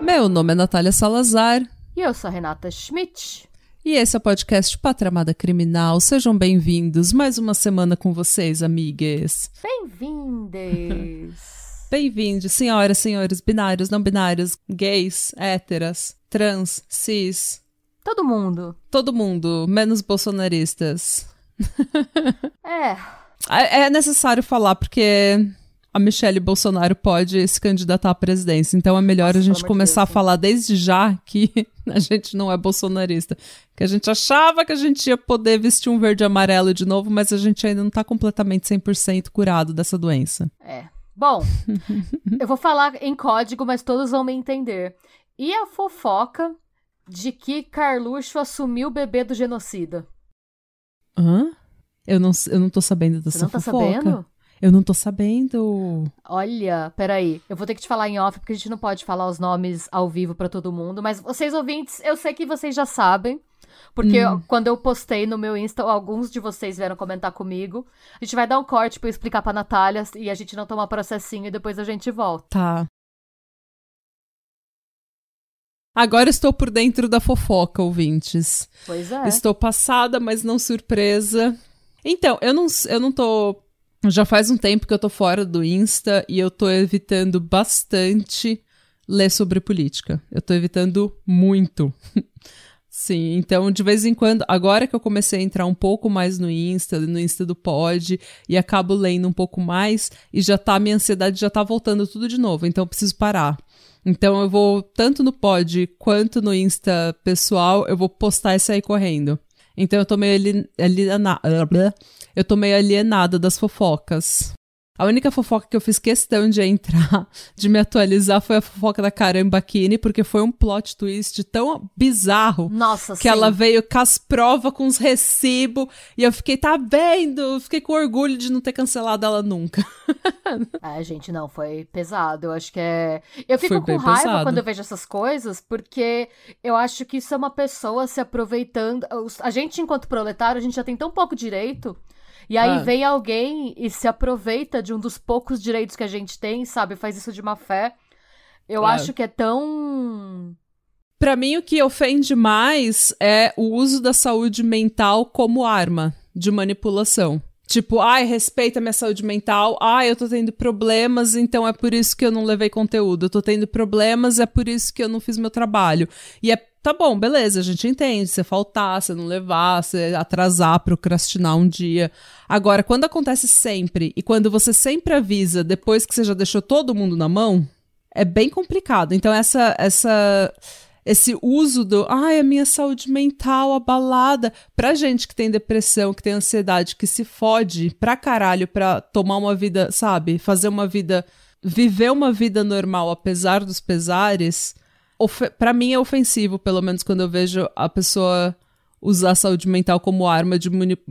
Meu nome é Natália Salazar. E eu sou a Renata Schmidt. E esse é o podcast Patramada Criminal. Sejam bem-vindos. Mais uma semana com vocês, amigas. Bem-vindes. Bem-vindos, senhoras, senhores, binários, não binários, gays, héteras, trans, cis. Todo mundo. Todo mundo, menos bolsonaristas. é. É necessário falar, porque a Michelle Bolsonaro pode se candidatar à presidência. Então é melhor Nossa, a gente começar Deus, a falar desde já que a gente não é bolsonarista. Que a gente achava que a gente ia poder vestir um verde e amarelo de novo, mas a gente ainda não tá completamente 100% curado dessa doença. É. Bom, eu vou falar em código, mas todos vão me entender. E a fofoca de que Carluxo assumiu o bebê do genocida? Hã? Eu não, eu não tô sabendo dessa Você não tá fofoca. sabendo? Eu não tô sabendo. Olha, peraí. Eu vou ter que te falar em off, porque a gente não pode falar os nomes ao vivo para todo mundo. Mas vocês ouvintes, eu sei que vocês já sabem. Porque hum. quando eu postei no meu Insta, alguns de vocês vieram comentar comigo. A gente vai dar um corte pra eu explicar pra Natália e a gente não tomar processinho e depois a gente volta. Tá. Agora estou por dentro da fofoca, ouvintes. Pois é. Estou passada, mas não surpresa. Então, eu não, eu não tô já faz um tempo que eu tô fora do Insta e eu tô evitando bastante ler sobre política. Eu tô evitando muito. Sim, então de vez em quando, agora que eu comecei a entrar um pouco mais no Insta, no Insta do Pod, e acabo lendo um pouco mais, e já tá, minha ansiedade já tá voltando tudo de novo, então eu preciso parar. Então eu vou, tanto no Pod quanto no Insta pessoal, eu vou postar isso aí correndo. Então eu tô meio alienada, eu tô meio alienada das fofocas. A única fofoca que eu fiz questão de entrar, de me atualizar, foi a fofoca da Caramba Kine, porque foi um plot twist tão bizarro Nossa, que sim. ela veio com as provas, com os recibos, e eu fiquei, tá vendo? Fiquei com orgulho de não ter cancelado ela nunca. é, gente, não, foi pesado. Eu acho que é. Eu fico foi com raiva pesado. quando eu vejo essas coisas, porque eu acho que isso é uma pessoa se aproveitando. A gente, enquanto proletário, a gente já tem tão pouco direito e aí ah. vem alguém e se aproveita de um dos poucos direitos que a gente tem, sabe? Faz isso de má fé. Eu ah. acho que é tão. Para mim, o que ofende mais é o uso da saúde mental como arma de manipulação. Tipo, ai, respeita minha saúde mental. Ai, eu tô tendo problemas, então é por isso que eu não levei conteúdo. Eu tô tendo problemas, é por isso que eu não fiz meu trabalho. E é Tá bom, beleza, a gente entende. Você faltar, você não levar, você atrasar, procrastinar um dia. Agora, quando acontece sempre e quando você sempre avisa depois que você já deixou todo mundo na mão, é bem complicado. Então, essa. essa esse uso do, ai, a minha saúde mental abalada, pra gente que tem depressão, que tem ansiedade, que se fode pra caralho pra tomar uma vida, sabe, fazer uma vida, viver uma vida normal apesar dos pesares, para mim é ofensivo, pelo menos quando eu vejo a pessoa usar a saúde mental como arma de,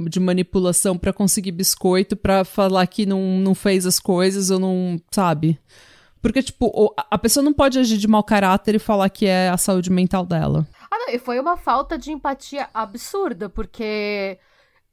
de manipulação para conseguir biscoito, para falar que não, não fez as coisas ou não, sabe? Porque, tipo, a pessoa não pode agir de mau caráter e falar que é a saúde mental dela. Ah, não, e foi uma falta de empatia absurda, porque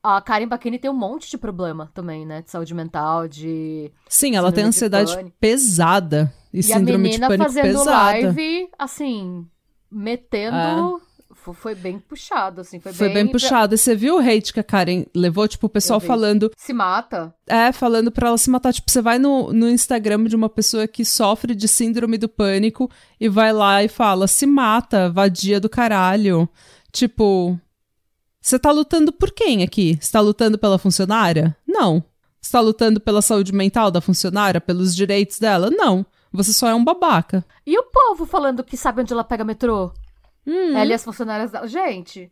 a Karen Bakini tem um monte de problema também, né? De saúde mental, de. Sim, ela tem ansiedade pesada. E, e síndrome de pânico fazendo pesada. live, assim, metendo. É. Foi bem puxado, assim. Foi, foi bem, bem puxado. E você viu o hate que a Karen levou? Tipo, o pessoal falando. Se mata. É, falando pra ela se matar. Tipo, você vai no, no Instagram de uma pessoa que sofre de síndrome do pânico e vai lá e fala: se mata, vadia do caralho. Tipo, você tá lutando por quem aqui? Você tá lutando pela funcionária? Não. Você tá lutando pela saúde mental da funcionária, pelos direitos dela? Não. Você só é um babaca. E o povo falando que sabe onde ela pega metrô? Hum. Ela e as funcionárias dela. Gente.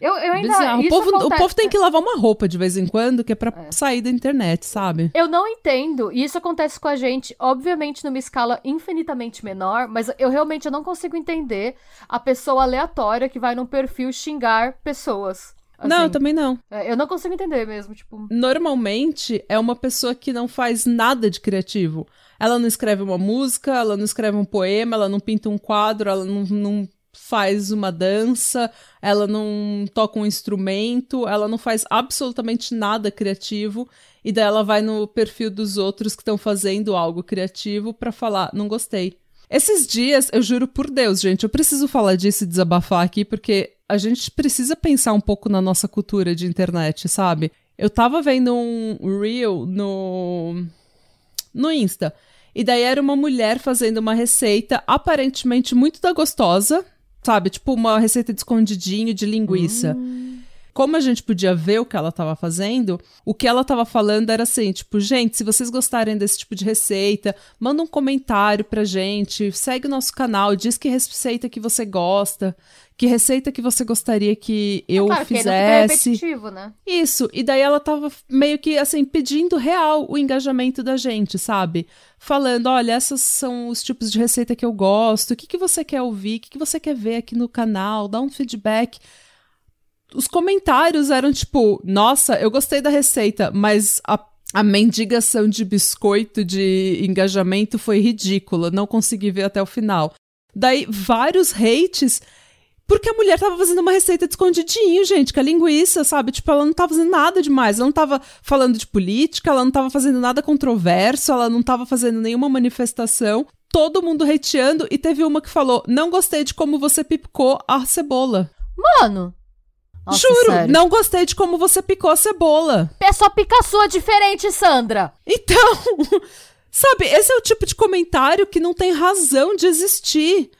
Eu, eu ainda. O povo, acontece... o povo tem que lavar uma roupa de vez em quando, que é pra é. sair da internet, sabe? Eu não entendo. E isso acontece com a gente, obviamente, numa escala infinitamente menor, mas eu realmente não consigo entender a pessoa aleatória que vai num perfil xingar pessoas. Assim, não, eu também não. É, eu não consigo entender mesmo, tipo. Normalmente é uma pessoa que não faz nada de criativo. Ela não escreve uma música, ela não escreve um poema, ela não pinta um quadro, ela não, não faz uma dança, ela não toca um instrumento, ela não faz absolutamente nada criativo. E daí ela vai no perfil dos outros que estão fazendo algo criativo para falar: não gostei. Esses dias, eu juro por Deus, gente, eu preciso falar disso e desabafar aqui, porque a gente precisa pensar um pouco na nossa cultura de internet, sabe? Eu tava vendo um reel no, no Insta. E daí era uma mulher fazendo uma receita aparentemente muito da gostosa, sabe? Tipo uma receita de escondidinho de linguiça. Hum como a gente podia ver o que ela estava fazendo, o que ela estava falando era assim, tipo, gente, se vocês gostarem desse tipo de receita, manda um comentário pra gente, segue o nosso canal, diz que receita que você gosta, que receita que você gostaria que eu é claro, fizesse. Que repetitivo, né? Isso, e daí ela tava meio que assim pedindo real o engajamento da gente, sabe? Falando, olha, esses são os tipos de receita que eu gosto, o que, que você quer ouvir, o que, que você quer ver aqui no canal, dá um feedback os comentários eram tipo: nossa, eu gostei da receita, mas a, a mendigação de biscoito de engajamento foi ridícula, não consegui ver até o final. Daí, vários hates. Porque a mulher tava fazendo uma receita de escondidinho, gente, com a linguiça, sabe? Tipo, ela não tava fazendo nada demais. Ela não tava falando de política, ela não tava fazendo nada controverso, ela não tava fazendo nenhuma manifestação. Todo mundo hateando e teve uma que falou: Não gostei de como você pipicou a cebola. Mano, nossa, Juro, sério. não gostei de como você picou a cebola. É só picar sua diferente, Sandra. Então, sabe, esse é o tipo de comentário que não tem razão de existir.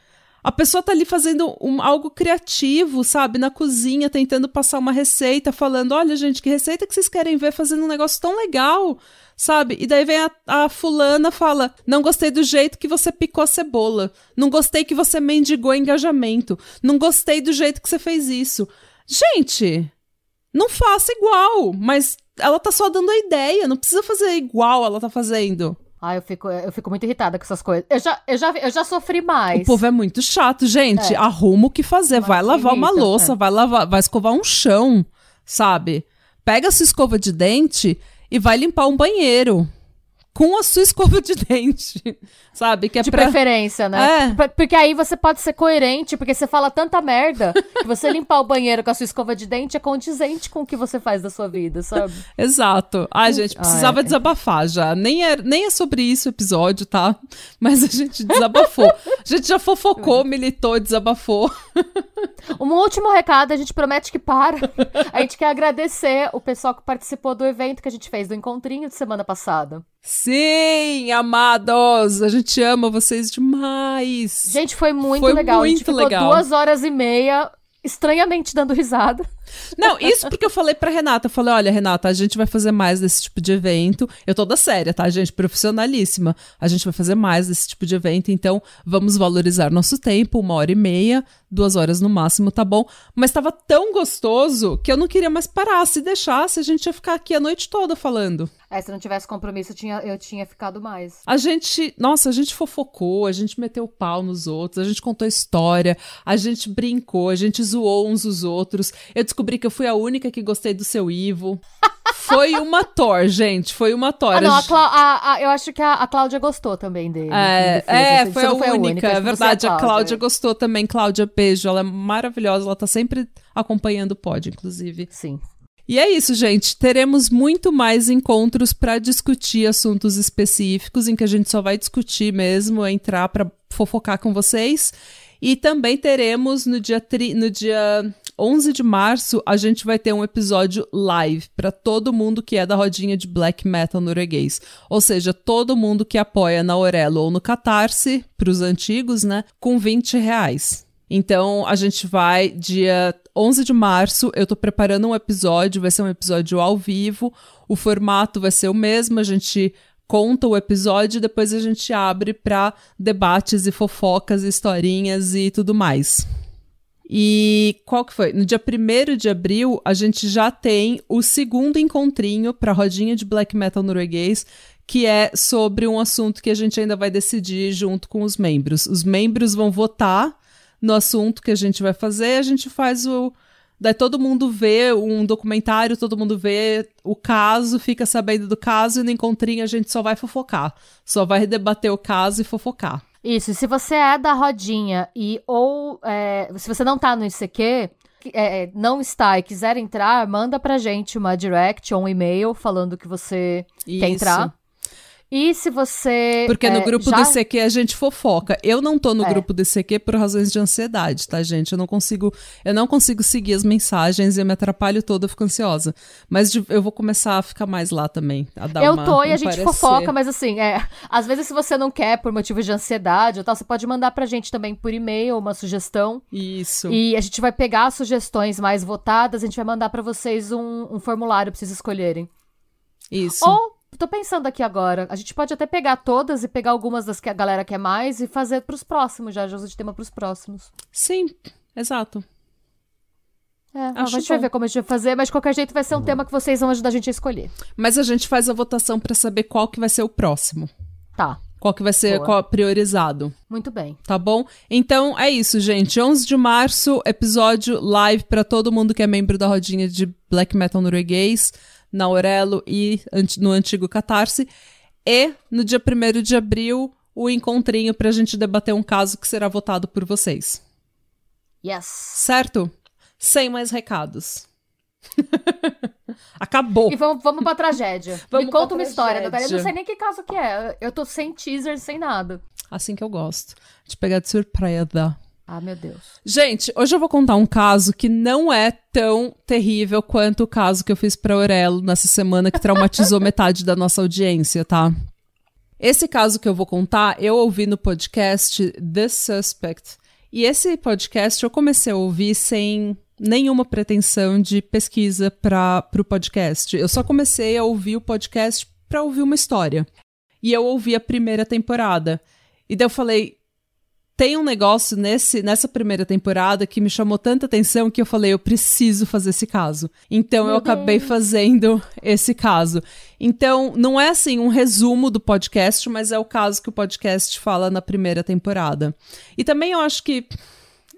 A pessoa tá ali fazendo um, algo criativo, sabe, na cozinha, tentando passar uma receita, falando: olha, gente, que receita que vocês querem ver fazendo um negócio tão legal, sabe? E daí vem a, a fulana fala: não gostei do jeito que você picou a cebola, não gostei que você mendigou engajamento, não gostei do jeito que você fez isso. Gente, não faça igual, mas ela tá só dando a ideia, não precisa fazer igual ela tá fazendo. Ah, eu fico, eu fico muito irritada com essas coisas. Eu já, eu já, eu já sofri mais. O povo é muito chato, gente. É. Arruma o que fazer. Mas vai lavar uma louça, é. vai lavar, vai escovar um chão, sabe? Pega a sua escova de dente e vai limpar um banheiro com a sua escova de dente, sabe? Que é de pra... preferência, né? É. Porque aí você pode ser coerente, porque você fala tanta merda que você limpar o banheiro com a sua escova de dente é condizente com o que você faz da sua vida, sabe? Exato. Ai, gente, precisava é. desabafar já. Nem é, nem é sobre isso o episódio, tá? Mas a gente desabafou. a gente já fofocou, militou, desabafou. Um último recado, a gente promete que para. A gente quer agradecer o pessoal que participou do evento que a gente fez do encontrinho de semana passada. Sim, amados! A gente ama vocês demais! Gente, foi muito foi legal. Muito a gente ficou legal. duas horas e meia estranhamente dando risada. Não, isso porque eu falei pra Renata. Eu falei: olha, Renata, a gente vai fazer mais desse tipo de evento. Eu toda séria, tá, gente? Profissionalíssima. A gente vai fazer mais desse tipo de evento, então vamos valorizar nosso tempo, uma hora e meia, duas horas no máximo, tá bom? Mas tava tão gostoso que eu não queria mais parar. Se deixasse, a gente ia ficar aqui a noite toda falando. É, se não tivesse compromisso, eu tinha, eu tinha ficado mais. A gente, nossa, a gente fofocou, a gente meteu o pau nos outros, a gente contou história, a gente brincou, a gente zoou uns os outros. Eu descobri que eu fui a única que gostei do seu Ivo. Foi uma Thor, gente. Foi uma Thor. Ah, não, a a, a, eu acho que a, Cláudia gostou também dele. É, é foi, a foi, a única. É verdade, a Cláudia, Cláudia gostou também. Cláudia, beijo. Ela é maravilhosa. Ela tá sempre acompanhando o pod, inclusive. Sim. E é isso, gente. Teremos muito mais encontros para discutir assuntos específicos, em que a gente só vai discutir mesmo, entrar para fofocar com vocês. E também teremos no dia, tri... no dia 11 de março, a gente vai ter um episódio live para todo mundo que é da rodinha de black metal norueguês. Ou seja, todo mundo que apoia na Aurelo ou no Catarse, para os antigos, né, com 20 reais. Então, a gente vai dia 11 de março. Eu tô preparando um episódio, vai ser um episódio ao vivo. O formato vai ser o mesmo, a gente conta o episódio e depois a gente abre para debates e fofocas, historinhas e tudo mais. E qual que foi? No dia 1 de abril, a gente já tem o segundo encontrinho para a rodinha de black metal norueguês, que é sobre um assunto que a gente ainda vai decidir junto com os membros. Os membros vão votar no assunto que a gente vai fazer, a gente faz o Daí todo mundo vê um documentário, todo mundo vê o caso, fica sabendo do caso e no encontrinho a gente só vai fofocar. Só vai debater o caso e fofocar. Isso, se você é da rodinha e ou é, se você não tá no ICQ, é, não está e quiser entrar, manda pra gente uma direct ou um e-mail falando que você Isso. quer entrar. E se você. Porque é, no grupo já... do ICQ a gente fofoca. Eu não tô no é. grupo do ICQ por razões de ansiedade, tá, gente? Eu não consigo. Eu não consigo seguir as mensagens e eu me atrapalho toda, eu fico ansiosa. Mas eu vou começar a ficar mais lá também. A dar eu uma, tô e a gente parecer. fofoca, mas assim, é. Às vezes, se você não quer por motivos de ansiedade ou tal, você pode mandar pra gente também por e-mail uma sugestão. Isso. E a gente vai pegar as sugestões mais votadas, a gente vai mandar para vocês um, um formulário pra vocês escolherem. Isso. Ou Tô pensando aqui agora. A gente pode até pegar todas e pegar algumas das que a galera quer mais e fazer pros próximos já, já usa de tema pros próximos. Sim, exato. É, a gente bom. vai ver como a gente vai fazer, mas de qualquer jeito vai ser um tema que vocês vão ajudar a gente a escolher. Mas a gente faz a votação para saber qual que vai ser o próximo. Tá. Qual que vai ser qual, priorizado. Muito bem. Tá bom? Então é isso, gente. 11 de março, episódio live para todo mundo que é membro da rodinha de Black Metal norueguês na Aurelo e no antigo Catarse. E no dia 1 de abril, o encontrinho para a gente debater um caso que será votado por vocês. Yes. Certo? Sem mais recados. Acabou. E vamos, vamos pra tragédia. Vamos Me conta uma história, Eu não sei nem que caso que é. Eu tô sem teaser, sem nada. Assim que eu gosto. De pegar de surpresa. Ah, meu Deus. Gente, hoje eu vou contar um caso que não é tão terrível quanto o caso que eu fiz pra Aurelo nessa semana que traumatizou metade da nossa audiência, tá? Esse caso que eu vou contar, eu ouvi no podcast The Suspect. E esse podcast eu comecei a ouvir sem nenhuma pretensão de pesquisa para o podcast. Eu só comecei a ouvir o podcast para ouvir uma história. E eu ouvi a primeira temporada. E daí eu falei, tem um negócio nesse, nessa primeira temporada que me chamou tanta atenção que eu falei, eu preciso fazer esse caso. Então eu acabei Deus. fazendo esse caso. Então, não é assim um resumo do podcast, mas é o caso que o podcast fala na primeira temporada. E também eu acho que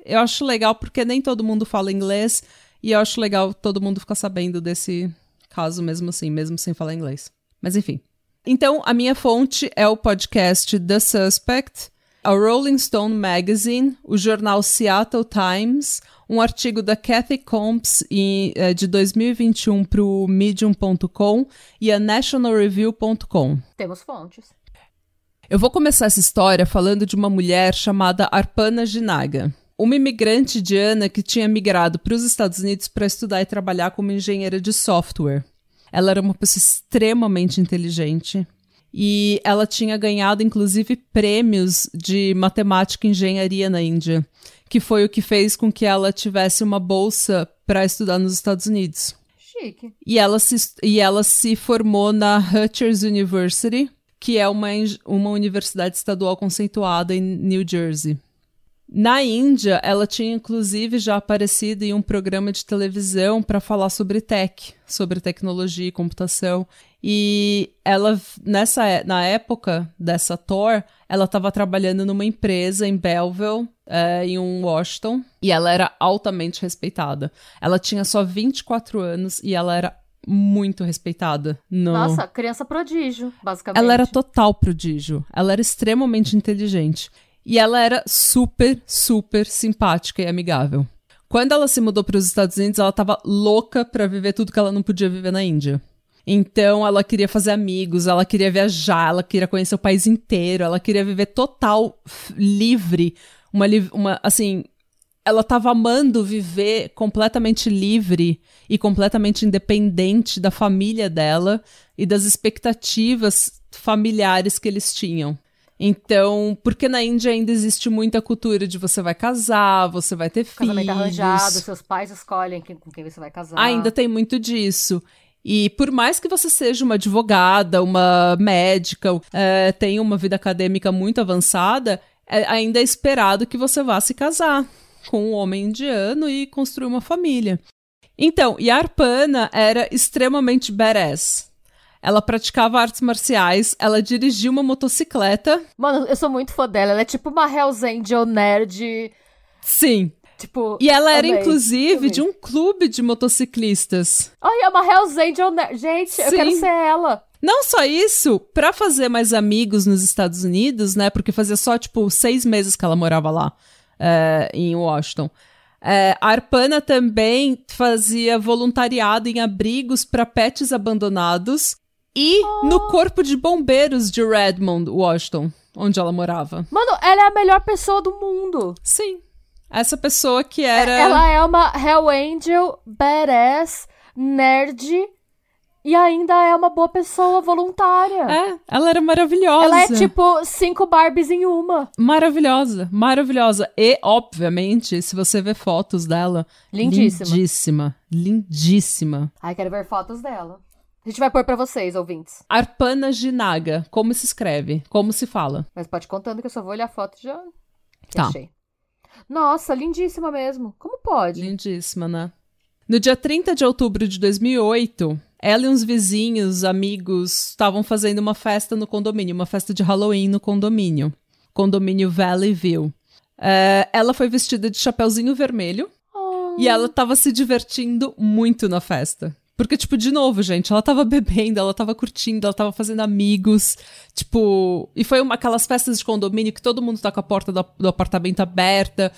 eu acho legal porque nem todo mundo fala inglês e eu acho legal todo mundo ficar sabendo desse caso mesmo assim, mesmo sem falar inglês. Mas enfim. Então, a minha fonte é o podcast The Suspect a Rolling Stone Magazine, o jornal Seattle Times, um artigo da Kathy Combs é, de 2021 para o Medium.com e a NationalReview.com. Temos fontes. Eu vou começar essa história falando de uma mulher chamada Arpana Ginaga, uma imigrante indiana que tinha migrado para os Estados Unidos para estudar e trabalhar como engenheira de software. Ela era uma pessoa extremamente inteligente, e ela tinha ganhado, inclusive, prêmios de matemática e engenharia na Índia, que foi o que fez com que ela tivesse uma bolsa para estudar nos Estados Unidos. Chique. E ela se, e ela se formou na Rutgers University, que é uma, uma universidade estadual conceituada em New Jersey. Na Índia, ela tinha inclusive já aparecido em um programa de televisão para falar sobre tech, sobre tecnologia e computação. E ela, nessa, na época dessa tour, ela estava trabalhando numa empresa em Belleville, é, em um Washington, e ela era altamente respeitada. Ela tinha só 24 anos e ela era muito respeitada. No... Nossa, criança prodígio, basicamente. Ela era total prodígio. Ela era extremamente inteligente. E ela era super, super simpática e amigável. Quando ela se mudou para os Estados Unidos, ela estava louca para viver tudo que ela não podia viver na Índia. Então ela queria fazer amigos, ela queria viajar, ela queria conhecer o país inteiro, ela queria viver total livre, uma, uma assim, ela estava amando viver completamente livre e completamente independente da família dela e das expectativas familiares que eles tinham. Então, porque na Índia ainda existe muita cultura de você vai casar, você vai ter Casamento filhos. Casamento arranjado, seus pais escolhem com quem você vai casar. Ainda tem muito disso. E por mais que você seja uma advogada, uma médica, é, tenha uma vida acadêmica muito avançada, é, ainda é esperado que você vá se casar com um homem indiano e construir uma família. Então, Yarpana era extremamente badass. Ela praticava artes marciais, ela dirigia uma motocicleta. Mano, eu sou muito fã dela. Ela é tipo uma Hells Angel nerd. Sim. Tipo, e ela era, amei. inclusive, amei. de um clube de motociclistas. Ai, é uma Hells Angel. Gente, Sim. eu quero ser ela. Não só isso, para fazer mais amigos nos Estados Unidos, né? Porque fazia só, tipo, seis meses que ela morava lá, é, em Washington. É, a Arpana também fazia voluntariado em abrigos para pets abandonados e oh. no corpo de bombeiros de Redmond, Washington, onde ela morava. Mano, ela é a melhor pessoa do mundo. Sim. Essa pessoa que era. Ela é uma Hell Angel, badass, nerd e ainda é uma boa pessoa voluntária. É, ela era maravilhosa. Ela é tipo cinco Barbies em uma. Maravilhosa, maravilhosa. E, obviamente, se você ver fotos dela. Lindíssima. Lindíssima. Lindíssima. Ai, quero ver fotos dela. A gente vai pôr pra vocês, ouvintes. Arpana Ginaga. Como se escreve? Como se fala? Mas pode contando que eu só vou olhar a foto e já. Tá. Achei. Nossa, lindíssima mesmo. Como pode? Lindíssima, né? No dia 30 de outubro de 2008, ela e uns vizinhos, amigos, estavam fazendo uma festa no condomínio, uma festa de Halloween no condomínio. Condomínio Valley View. É, ela foi vestida de chapeuzinho vermelho oh. e ela estava se divertindo muito na festa. Porque, tipo, de novo, gente, ela tava bebendo, ela tava curtindo, ela tava fazendo amigos. Tipo. E foi uma, aquelas festas de condomínio que todo mundo tá com a porta do, do apartamento aberta,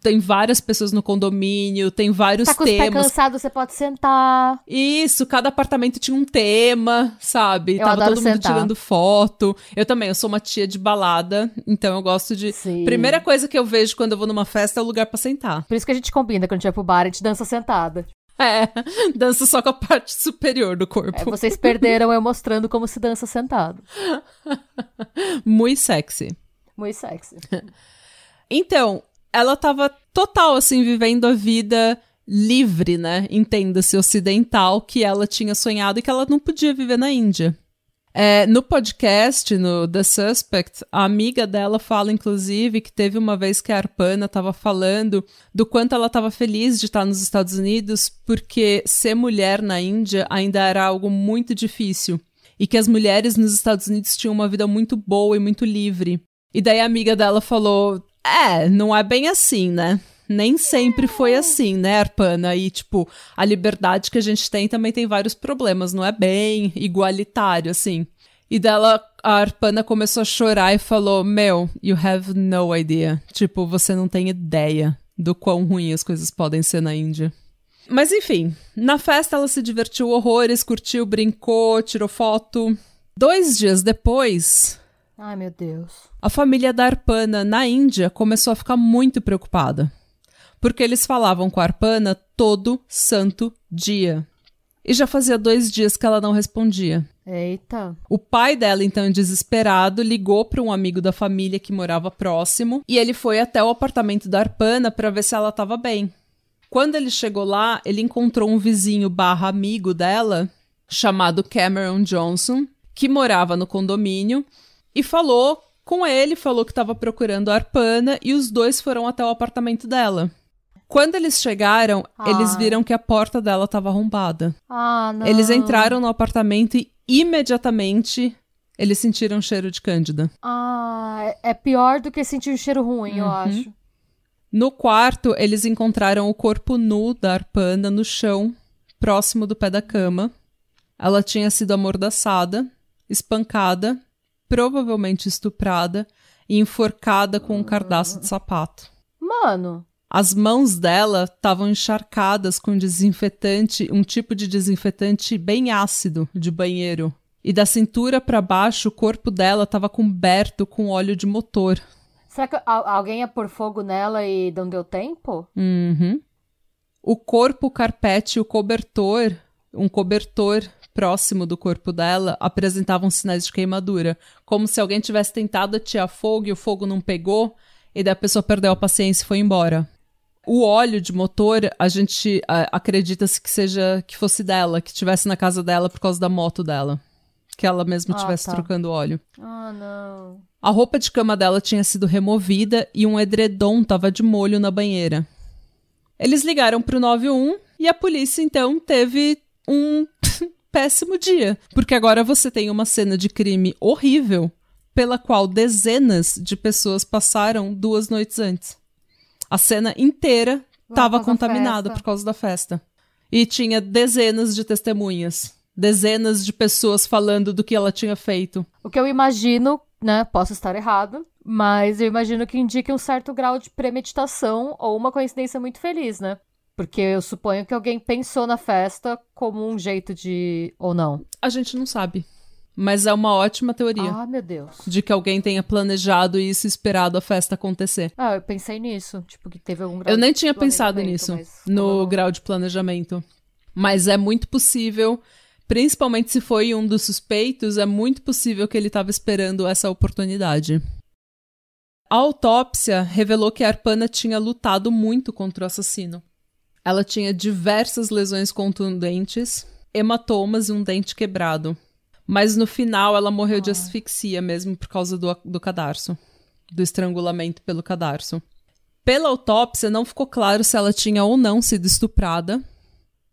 tem várias pessoas no condomínio, tem vários tá com temas. Tá cansado, você pode sentar. Isso, cada apartamento tinha um tema, sabe? Eu Tava todo sentar. mundo tirando foto. Eu também, eu sou uma tia de balada, então eu gosto de. Sim. Primeira coisa que eu vejo quando eu vou numa festa é o lugar para sentar. Por isso que a gente combina quando a gente vai pro bar, a gente dança sentada. É, dança só com a parte superior do corpo. É, vocês perderam eu mostrando como se dança sentado. Muito sexy. Muito sexy. Então, ela tava total, assim, vivendo a vida livre, né? Entenda-se ocidental que ela tinha sonhado e que ela não podia viver na Índia. É, no podcast, no The Suspect, a amiga dela fala, inclusive, que teve uma vez que a Arpana estava falando do quanto ela estava feliz de estar nos Estados Unidos, porque ser mulher na Índia ainda era algo muito difícil. E que as mulheres nos Estados Unidos tinham uma vida muito boa e muito livre. E daí a amiga dela falou: é, não é bem assim, né? Nem sempre foi assim, né, Arpana? E, tipo, a liberdade que a gente tem também tem vários problemas, não é bem igualitário, assim. E dela, a Arpana começou a chorar e falou: Meu, you have no idea. Tipo, você não tem ideia do quão ruim as coisas podem ser na Índia. Mas enfim, na festa ela se divertiu horrores, curtiu, brincou, tirou foto. Dois dias depois, Ai, meu Deus. A família da Arpana, na Índia, começou a ficar muito preocupada. Porque eles falavam com a Arpana todo santo dia. E já fazia dois dias que ela não respondia. Eita. O pai dela, então, desesperado, ligou para um amigo da família que morava próximo e ele foi até o apartamento da Arpana para ver se ela estava bem. Quando ele chegou lá, ele encontrou um vizinho barra amigo dela, chamado Cameron Johnson, que morava no condomínio e falou com ele, falou que estava procurando a Arpana e os dois foram até o apartamento dela. Quando eles chegaram, ah. eles viram que a porta dela estava arrombada. Ah, não. Eles entraram no apartamento e imediatamente eles sentiram cheiro de cândida. Ah, é pior do que sentir um cheiro ruim, uhum. eu acho. No quarto, eles encontraram o corpo nu da Arpana no chão, próximo do pé da cama. Ela tinha sido amordaçada, espancada provavelmente estuprada e enforcada com um cardaço de sapato. Mano. As mãos dela estavam encharcadas com desinfetante, um tipo de desinfetante bem ácido de banheiro. E da cintura para baixo, o corpo dela estava coberto com óleo de motor. Será que alguém ia pôr fogo nela e não deu tempo? Uhum. O corpo, o carpete e o cobertor, um cobertor próximo do corpo dela apresentavam sinais de queimadura, como se alguém tivesse tentado atirar fogo e o fogo não pegou, e daí a pessoa perdeu a paciência e foi embora. O óleo de motor, a gente acredita-se que seja que fosse dela, que tivesse na casa dela por causa da moto dela. Que ela mesma estivesse ah, tá. trocando óleo. Ah, não. A roupa de cama dela tinha sido removida e um edredom estava de molho na banheira. Eles ligaram para o 91 e a polícia então teve um péssimo dia, porque agora você tem uma cena de crime horrível pela qual dezenas de pessoas passaram duas noites antes. A cena inteira estava contaminado por causa da festa. E tinha dezenas de testemunhas. Dezenas de pessoas falando do que ela tinha feito. O que eu imagino, né? Posso estar errado, mas eu imagino que indique um certo grau de premeditação ou uma coincidência muito feliz, né? Porque eu suponho que alguém pensou na festa como um jeito de. ou não. A gente não sabe. Mas é uma ótima teoria. Ah, meu Deus. De que alguém tenha planejado isso e esperado a festa acontecer. Ah, eu pensei nisso. Tipo, que teve algum grau Eu nem tinha pensado nisso, no grau de planejamento. Mas é muito possível, principalmente se foi um dos suspeitos, é muito possível que ele estava esperando essa oportunidade. A autópsia revelou que a Arpana tinha lutado muito contra o assassino. Ela tinha diversas lesões contundentes, hematomas e um dente quebrado. Mas no final ela morreu de asfixia mesmo por causa do, do cadarço do estrangulamento pelo cadarço. Pela autópsia, não ficou claro se ela tinha ou não sido estuprada.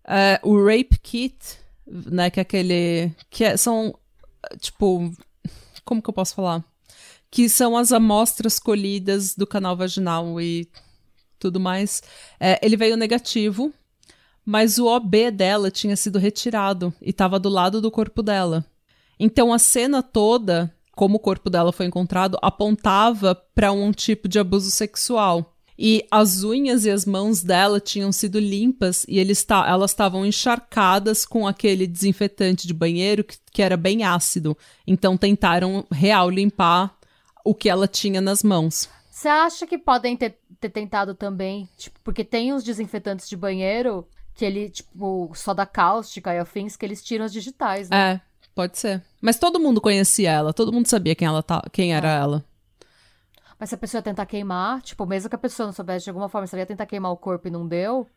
É, o rape kit, né, que é aquele. que é, são. Tipo. Como que eu posso falar? Que são as amostras colhidas do canal vaginal e tudo mais. É, ele veio negativo, mas o OB dela tinha sido retirado e estava do lado do corpo dela. Então a cena toda, como o corpo dela foi encontrado, apontava para um tipo de abuso sexual. E as unhas e as mãos dela tinham sido limpas e eles elas estavam encharcadas com aquele desinfetante de banheiro que, que era bem ácido. Então tentaram real limpar o que ela tinha nas mãos. Você acha que podem ter, ter tentado também, tipo, porque tem os desinfetantes de banheiro que ele, tipo, só da cáustica e afins, que eles tiram as digitais, né? É, pode ser. Mas todo mundo conhecia ela, todo mundo sabia quem ela tá, quem era é. ela. Mas se a pessoa tentar queimar, tipo, mesmo que a pessoa não soubesse de alguma forma, se ela ia tentar queimar o corpo e não deu,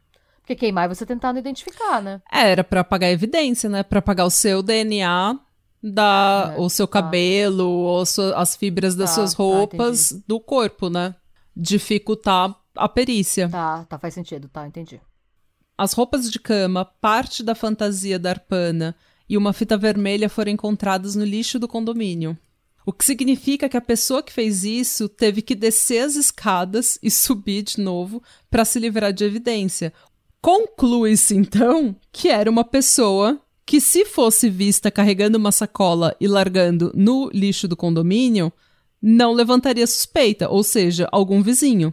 porque queimar é você tentar não identificar, né? É, era para apagar evidência, né? Para apagar o seu DNA da é, o seu tá. cabelo ou as fibras das tá, suas tá, roupas tá, do corpo, né? Dificultar a perícia. Tá, tá, faz sentido, tá, entendi. As roupas de cama, parte da fantasia da Arpana e uma fita vermelha foram encontradas no lixo do condomínio. O que significa que a pessoa que fez isso teve que descer as escadas e subir de novo para se livrar de evidência. Conclui-se então que era uma pessoa que se fosse vista carregando uma sacola e largando no lixo do condomínio, não levantaria suspeita, ou seja, algum vizinho.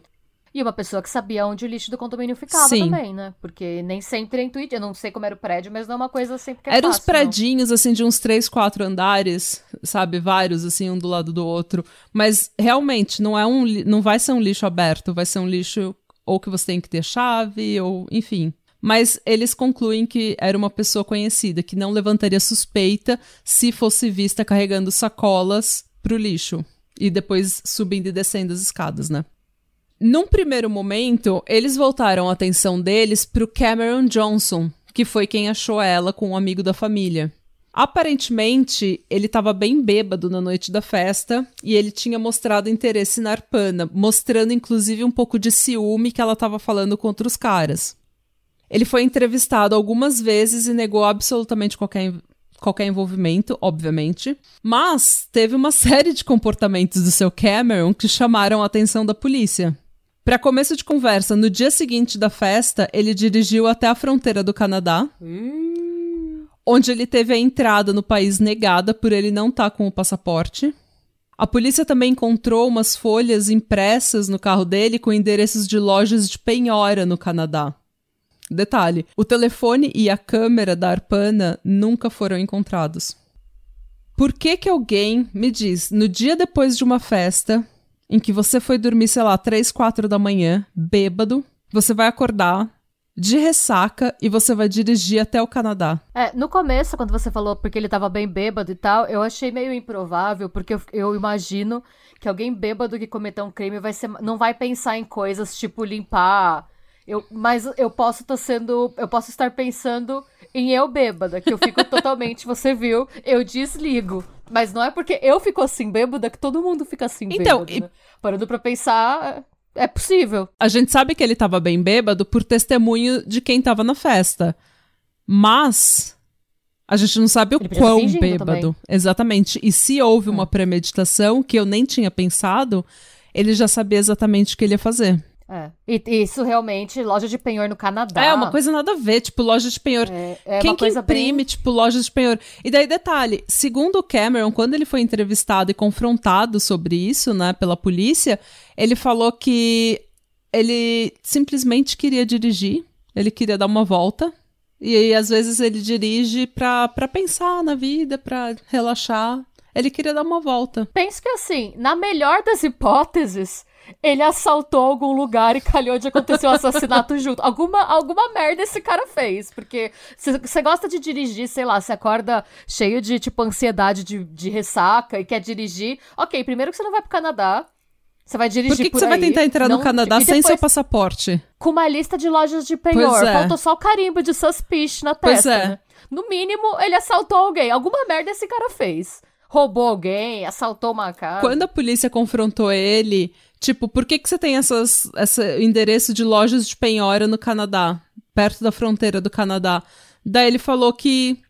E uma pessoa que sabia onde o lixo do condomínio ficava Sim. também, né? Porque nem sempre é intuitivo. Eu não sei como era o prédio, mas não é uma coisa sempre que é Eram uns predinhos, não. assim, de uns três, quatro andares, sabe? Vários, assim, um do lado do outro. Mas, realmente, não é um... Não vai ser um lixo aberto. Vai ser um lixo ou que você tem que ter chave, ou... Enfim. Mas eles concluem que era uma pessoa conhecida, que não levantaria suspeita se fosse vista carregando sacolas pro lixo. E depois subindo e descendo as escadas, né? Num primeiro momento, eles voltaram a atenção deles pro Cameron Johnson, que foi quem achou ela com um amigo da família. Aparentemente, ele estava bem bêbado na noite da festa e ele tinha mostrado interesse na Arpana, mostrando inclusive um pouco de ciúme que ela estava falando contra os caras. Ele foi entrevistado algumas vezes e negou absolutamente qualquer, qualquer envolvimento, obviamente, mas teve uma série de comportamentos do seu Cameron que chamaram a atenção da polícia. Para começo de conversa, no dia seguinte da festa, ele dirigiu até a fronteira do Canadá, hum. onde ele teve a entrada no país negada por ele não estar tá com o passaporte. A polícia também encontrou umas folhas impressas no carro dele com endereços de lojas de penhora no Canadá. Detalhe: o telefone e a câmera da Arpana nunca foram encontrados. Por que que alguém me diz, no dia depois de uma festa, em que você foi dormir, sei lá, 3, 4 da manhã, bêbado, você vai acordar de ressaca e você vai dirigir até o Canadá. É, no começo, quando você falou porque ele tava bem bêbado e tal, eu achei meio improvável, porque eu, eu imagino que alguém bêbado que cometeu um crime vai ser, não vai pensar em coisas tipo limpar. Eu, mas eu posso estar sendo. Eu posso estar pensando em eu bêbada, que eu fico totalmente, você viu, eu desligo. Mas não é porque eu fico assim bêbada que todo mundo fica assim então, bêbado. E... Né? Parando pra pensar, é possível. A gente sabe que ele tava bem bêbado por testemunho de quem tava na festa. Mas a gente não sabe o quão bêbado. Também. Exatamente. E se houve uma hum. premeditação que eu nem tinha pensado, ele já sabia exatamente o que ele ia fazer. É. E isso realmente, loja de penhor no Canadá. É, uma coisa nada a ver, tipo, loja de penhor. É, é Quem que imprime, bem... tipo, loja de penhor? E daí, detalhe, segundo o Cameron, quando ele foi entrevistado e confrontado sobre isso, né, pela polícia, ele falou que ele simplesmente queria dirigir, ele queria dar uma volta. E aí, às vezes, ele dirige pra, pra pensar na vida, pra relaxar. Ele queria dar uma volta. Penso que assim, na melhor das hipóteses, ele assaltou algum lugar e calhou de acontecer o um assassinato junto. Alguma, alguma merda esse cara fez. Porque você gosta de dirigir, sei lá, você acorda cheio de, tipo, ansiedade de, de ressaca e quer dirigir. Ok, primeiro que você não vai pro Canadá. Você vai dirigir por que, que você vai tentar entrar não... no Canadá sem seu passaporte? Com uma lista de lojas de penhor. É. Faltou só o carimbo de suspicion na testa. Pois é. Né? No mínimo, ele assaltou alguém. Alguma merda esse cara fez. Roubou alguém, assaltou uma casa. Quando a polícia confrontou ele, Tipo, por que, que você tem essas, esse endereço de lojas de penhora no Canadá, perto da fronteira do Canadá? Daí ele falou que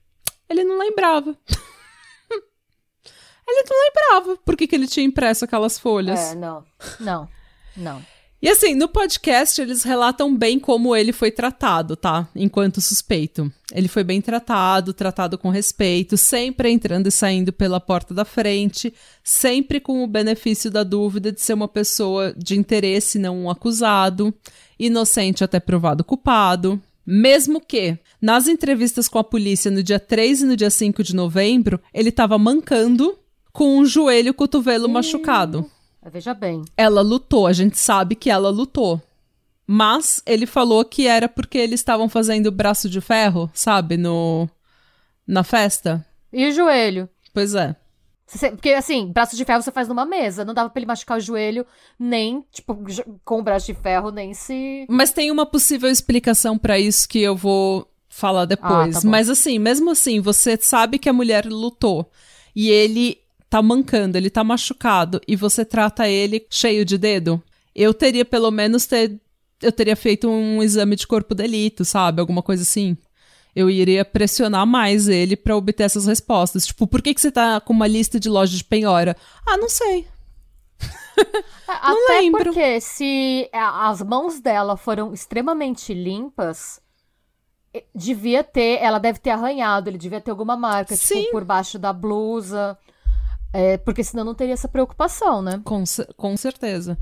ele não lembrava. ele não lembrava por que, que ele tinha impresso aquelas folhas. É, não. Não. Não. E assim, no podcast eles relatam bem como ele foi tratado, tá? Enquanto suspeito. Ele foi bem tratado, tratado com respeito, sempre entrando e saindo pela porta da frente, sempre com o benefício da dúvida de ser uma pessoa de interesse, não um acusado, inocente até provado culpado. Mesmo que, nas entrevistas com a polícia no dia 3 e no dia 5 de novembro, ele estava mancando com um joelho e cotovelo hum. machucado. Veja bem. Ela lutou, a gente sabe que ela lutou. Mas ele falou que era porque eles estavam fazendo braço de ferro, sabe, no na festa. E o joelho? Pois é. Porque, assim, braço de ferro você faz numa mesa. Não dava pra ele machucar o joelho, nem, tipo, com o braço de ferro, nem se. Mas tem uma possível explicação para isso que eu vou falar depois. Ah, tá Mas, assim, mesmo assim, você sabe que a mulher lutou. E ele tá mancando, ele tá machucado e você trata ele cheio de dedo, eu teria pelo menos ter, eu teria feito um exame de corpo delito, sabe? Alguma coisa assim. Eu iria pressionar mais ele para obter essas respostas. Tipo, por que, que você tá com uma lista de lojas de penhora? Ah, não sei. não Até lembro. porque se as mãos dela foram extremamente limpas, devia ter, ela deve ter arranhado, ele devia ter alguma marca, tipo, Sim. tipo, por baixo da blusa. É, porque senão não teria essa preocupação, né? Com, com certeza.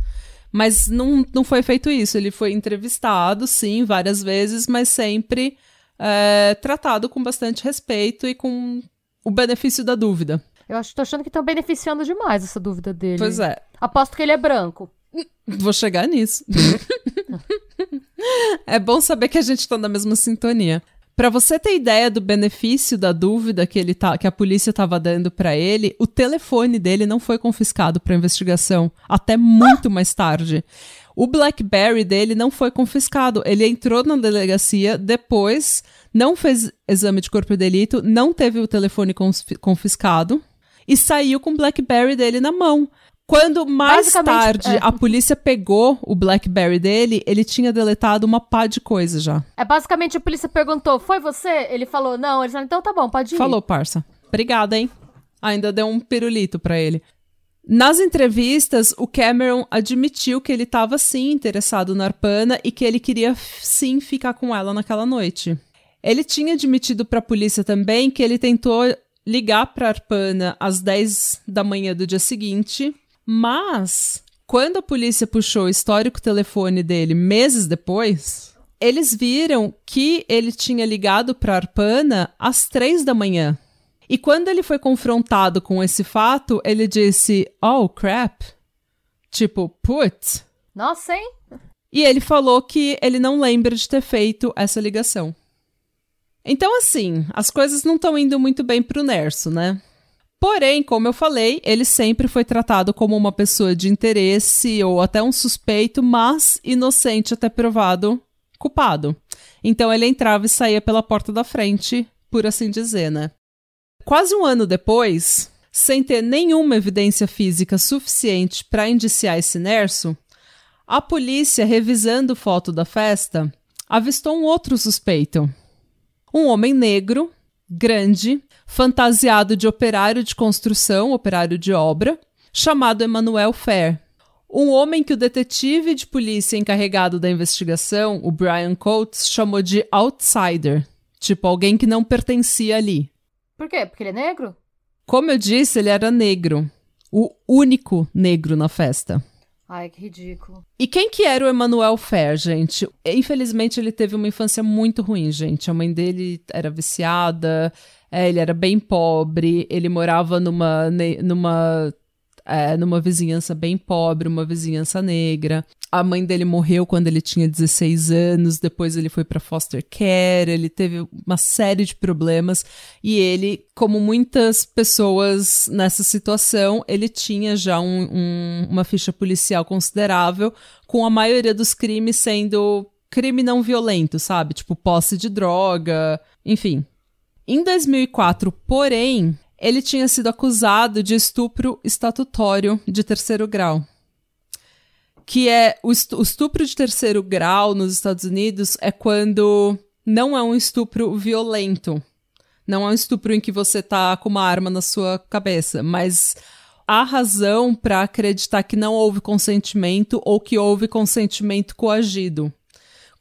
Mas não, não foi feito isso. Ele foi entrevistado, sim, várias vezes, mas sempre é, tratado com bastante respeito e com o benefício da dúvida. Eu acho, tô achando que estão beneficiando demais essa dúvida dele. Pois é. Aposto que ele é branco. Vou chegar nisso. é bom saber que a gente tá na mesma sintonia. Para você ter ideia do benefício da dúvida que ele tá, que a polícia estava dando para ele, o telefone dele não foi confiscado para investigação até muito ah! mais tarde. O BlackBerry dele não foi confiscado. Ele entrou na delegacia depois, não fez exame de corpo de delito, não teve o telefone confiscado e saiu com o BlackBerry dele na mão. Quando mais tarde é. a polícia pegou o BlackBerry dele, ele tinha deletado uma pá de coisa já. É basicamente a polícia perguntou: "Foi você?" Ele falou: "Não". Ele falou: "Então tá bom, pode ir". Falou, parça. Obrigada, hein? Ainda deu um pirulito para ele. Nas entrevistas, o Cameron admitiu que ele estava sim interessado na Arpana e que ele queria sim ficar com ela naquela noite. Ele tinha admitido para a polícia também que ele tentou ligar para Arpana às 10 da manhã do dia seguinte mas, quando a polícia puxou o histórico telefone dele meses depois, eles viram que ele tinha ligado para Arpana às três da manhã. E quando ele foi confrontado com esse fato, ele disse: Oh, crap. Tipo, put. Nossa, hein? E ele falou que ele não lembra de ter feito essa ligação. Então, assim, as coisas não estão indo muito bem pro Nerso, né? Porém, como eu falei, ele sempre foi tratado como uma pessoa de interesse ou até um suspeito, mas inocente até provado culpado. Então ele entrava e saía pela porta da frente, por assim dizer, né? Quase um ano depois, sem ter nenhuma evidência física suficiente para indiciar esse Nerso, a polícia, revisando foto da festa, avistou um outro suspeito. Um homem negro, grande, fantasiado de operário de construção, operário de obra, chamado Emmanuel Fair. Um homem que o detetive de polícia encarregado da investigação, o Brian Coates, chamou de outsider. Tipo, alguém que não pertencia ali. Por quê? Porque ele é negro? Como eu disse, ele era negro. O único negro na festa. Ai, que ridículo. E quem que era o Emanuel Fer, gente? Infelizmente, ele teve uma infância muito ruim, gente. A mãe dele era viciada, é, ele era bem pobre, ele morava numa, numa é, numa vizinhança bem pobre, uma vizinhança negra. A mãe dele morreu quando ele tinha 16 anos, depois ele foi para foster care, ele teve uma série de problemas e ele, como muitas pessoas nessa situação, ele tinha já um, um, uma ficha policial considerável, com a maioria dos crimes sendo crime não violento, sabe? Tipo posse de droga, enfim. Em 2004, porém, ele tinha sido acusado de estupro estatutório de terceiro grau. Que é o estupro de terceiro grau nos Estados Unidos é quando não é um estupro violento. Não é um estupro em que você tá com uma arma na sua cabeça, mas há razão para acreditar que não houve consentimento ou que houve consentimento coagido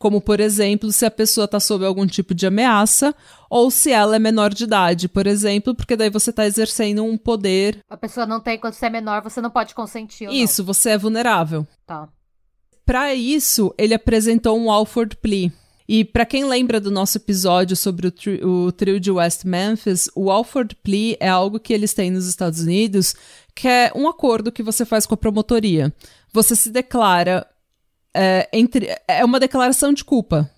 como por exemplo se a pessoa está sob algum tipo de ameaça ou se ela é menor de idade, por exemplo, porque daí você está exercendo um poder. A pessoa não tem, quando você é menor, você não pode consentir. Isso, você é vulnerável. Tá. Para isso, ele apresentou um Alford Plea. E para quem lembra do nosso episódio sobre o, tri o trio de West Memphis, o Alford Plea é algo que eles têm nos Estados Unidos, que é um acordo que você faz com a promotoria. Você se declara é, entre, é uma declaração de culpa,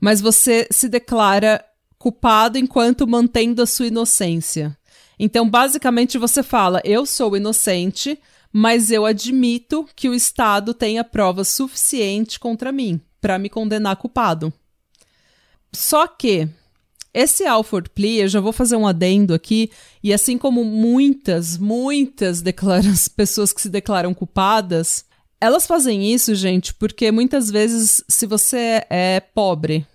mas você se declara culpado enquanto mantendo a sua inocência. Então, basicamente, você fala: eu sou inocente, mas eu admito que o Estado tenha prova suficiente contra mim para me condenar culpado. Só que esse Alford Plea, eu já vou fazer um adendo aqui, e assim como muitas, muitas pessoas que se declaram culpadas, elas fazem isso, gente, porque muitas vezes, se você é pobre,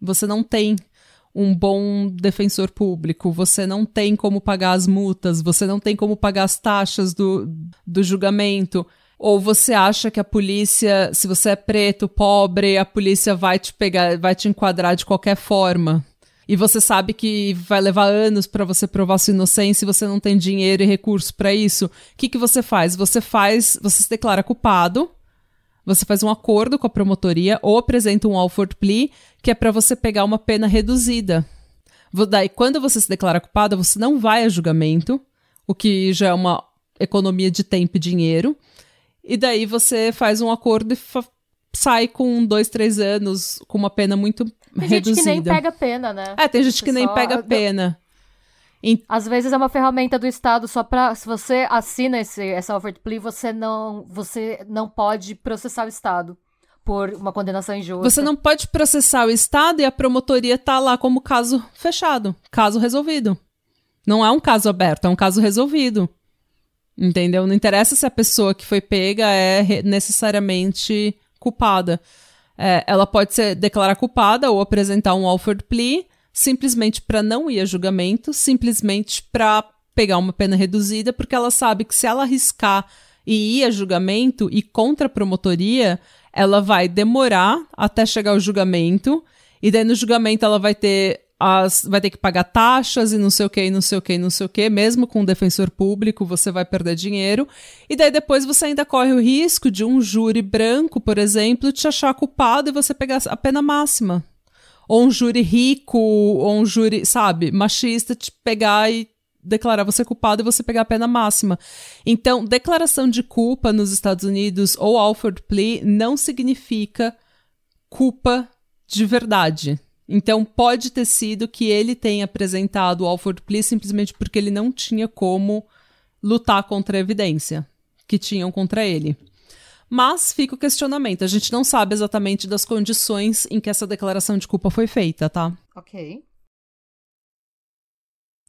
você não tem um bom defensor público, você não tem como pagar as multas, você não tem como pagar as taxas do, do julgamento. Ou você acha que a polícia, se você é preto, pobre, a polícia vai te pegar, vai te enquadrar de qualquer forma e você sabe que vai levar anos para você provar sua inocência e você não tem dinheiro e recurso para isso, o que, que você faz? Você faz, você se declara culpado, você faz um acordo com a promotoria ou apresenta um Alford Plea, que é para você pegar uma pena reduzida. Daí, quando você se declara culpada, você não vai a julgamento, o que já é uma economia de tempo e dinheiro. E daí você faz um acordo e sai com dois, três anos com uma pena muito tem reduzida. Tem gente que nem pega pena, né? É, tem gente que nem pega pena. Às vezes é uma ferramenta do Estado só para se você assina esse essa offer plea, você não você não pode processar o Estado por uma condenação injusta. Você não pode processar o Estado e a promotoria tá lá como caso fechado, caso resolvido. Não é um caso aberto, é um caso resolvido. Entendeu? Não interessa se a pessoa que foi pega é necessariamente culpada. É, ela pode ser declarar culpada ou apresentar um offered plea simplesmente para não ir a julgamento, simplesmente para pegar uma pena reduzida, porque ela sabe que se ela arriscar e ir a julgamento e contra a promotoria, ela vai demorar até chegar ao julgamento, e daí no julgamento ela vai ter as, vai ter que pagar taxas e não sei o que, e não sei o que, e não sei o que, mesmo com um defensor público, você vai perder dinheiro. E daí depois você ainda corre o risco de um júri branco, por exemplo, te achar culpado e você pegar a pena máxima. Ou um júri rico, ou um júri, sabe, machista, te pegar e declarar você culpado e você pegar a pena máxima. Então, declaração de culpa nos Estados Unidos ou Alford Plea não significa culpa de verdade então pode ter sido que ele tenha apresentado o Alford Plea simplesmente porque ele não tinha como lutar contra a evidência que tinham contra ele. Mas fica o questionamento, a gente não sabe exatamente das condições em que essa declaração de culpa foi feita, tá? Ok.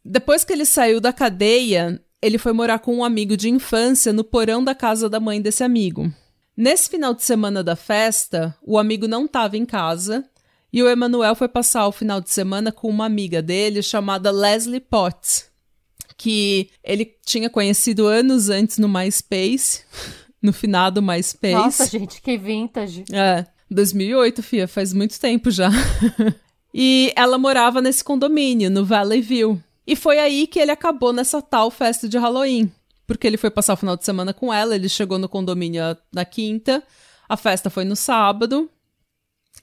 Depois que ele saiu da cadeia, ele foi morar com um amigo de infância no porão da casa da mãe desse amigo. Nesse final de semana da festa, o amigo não estava em casa e o Emanuel foi passar o final de semana com uma amiga dele chamada Leslie Potts, que ele tinha conhecido anos antes no MySpace. no finado MySpace. Nossa, gente, que vintage. É, 2008, fia, faz muito tempo já. e ela morava nesse condomínio, no Valley View. E foi aí que ele acabou nessa tal festa de Halloween. Porque ele foi passar o final de semana com ela, ele chegou no condomínio na quinta, a festa foi no sábado,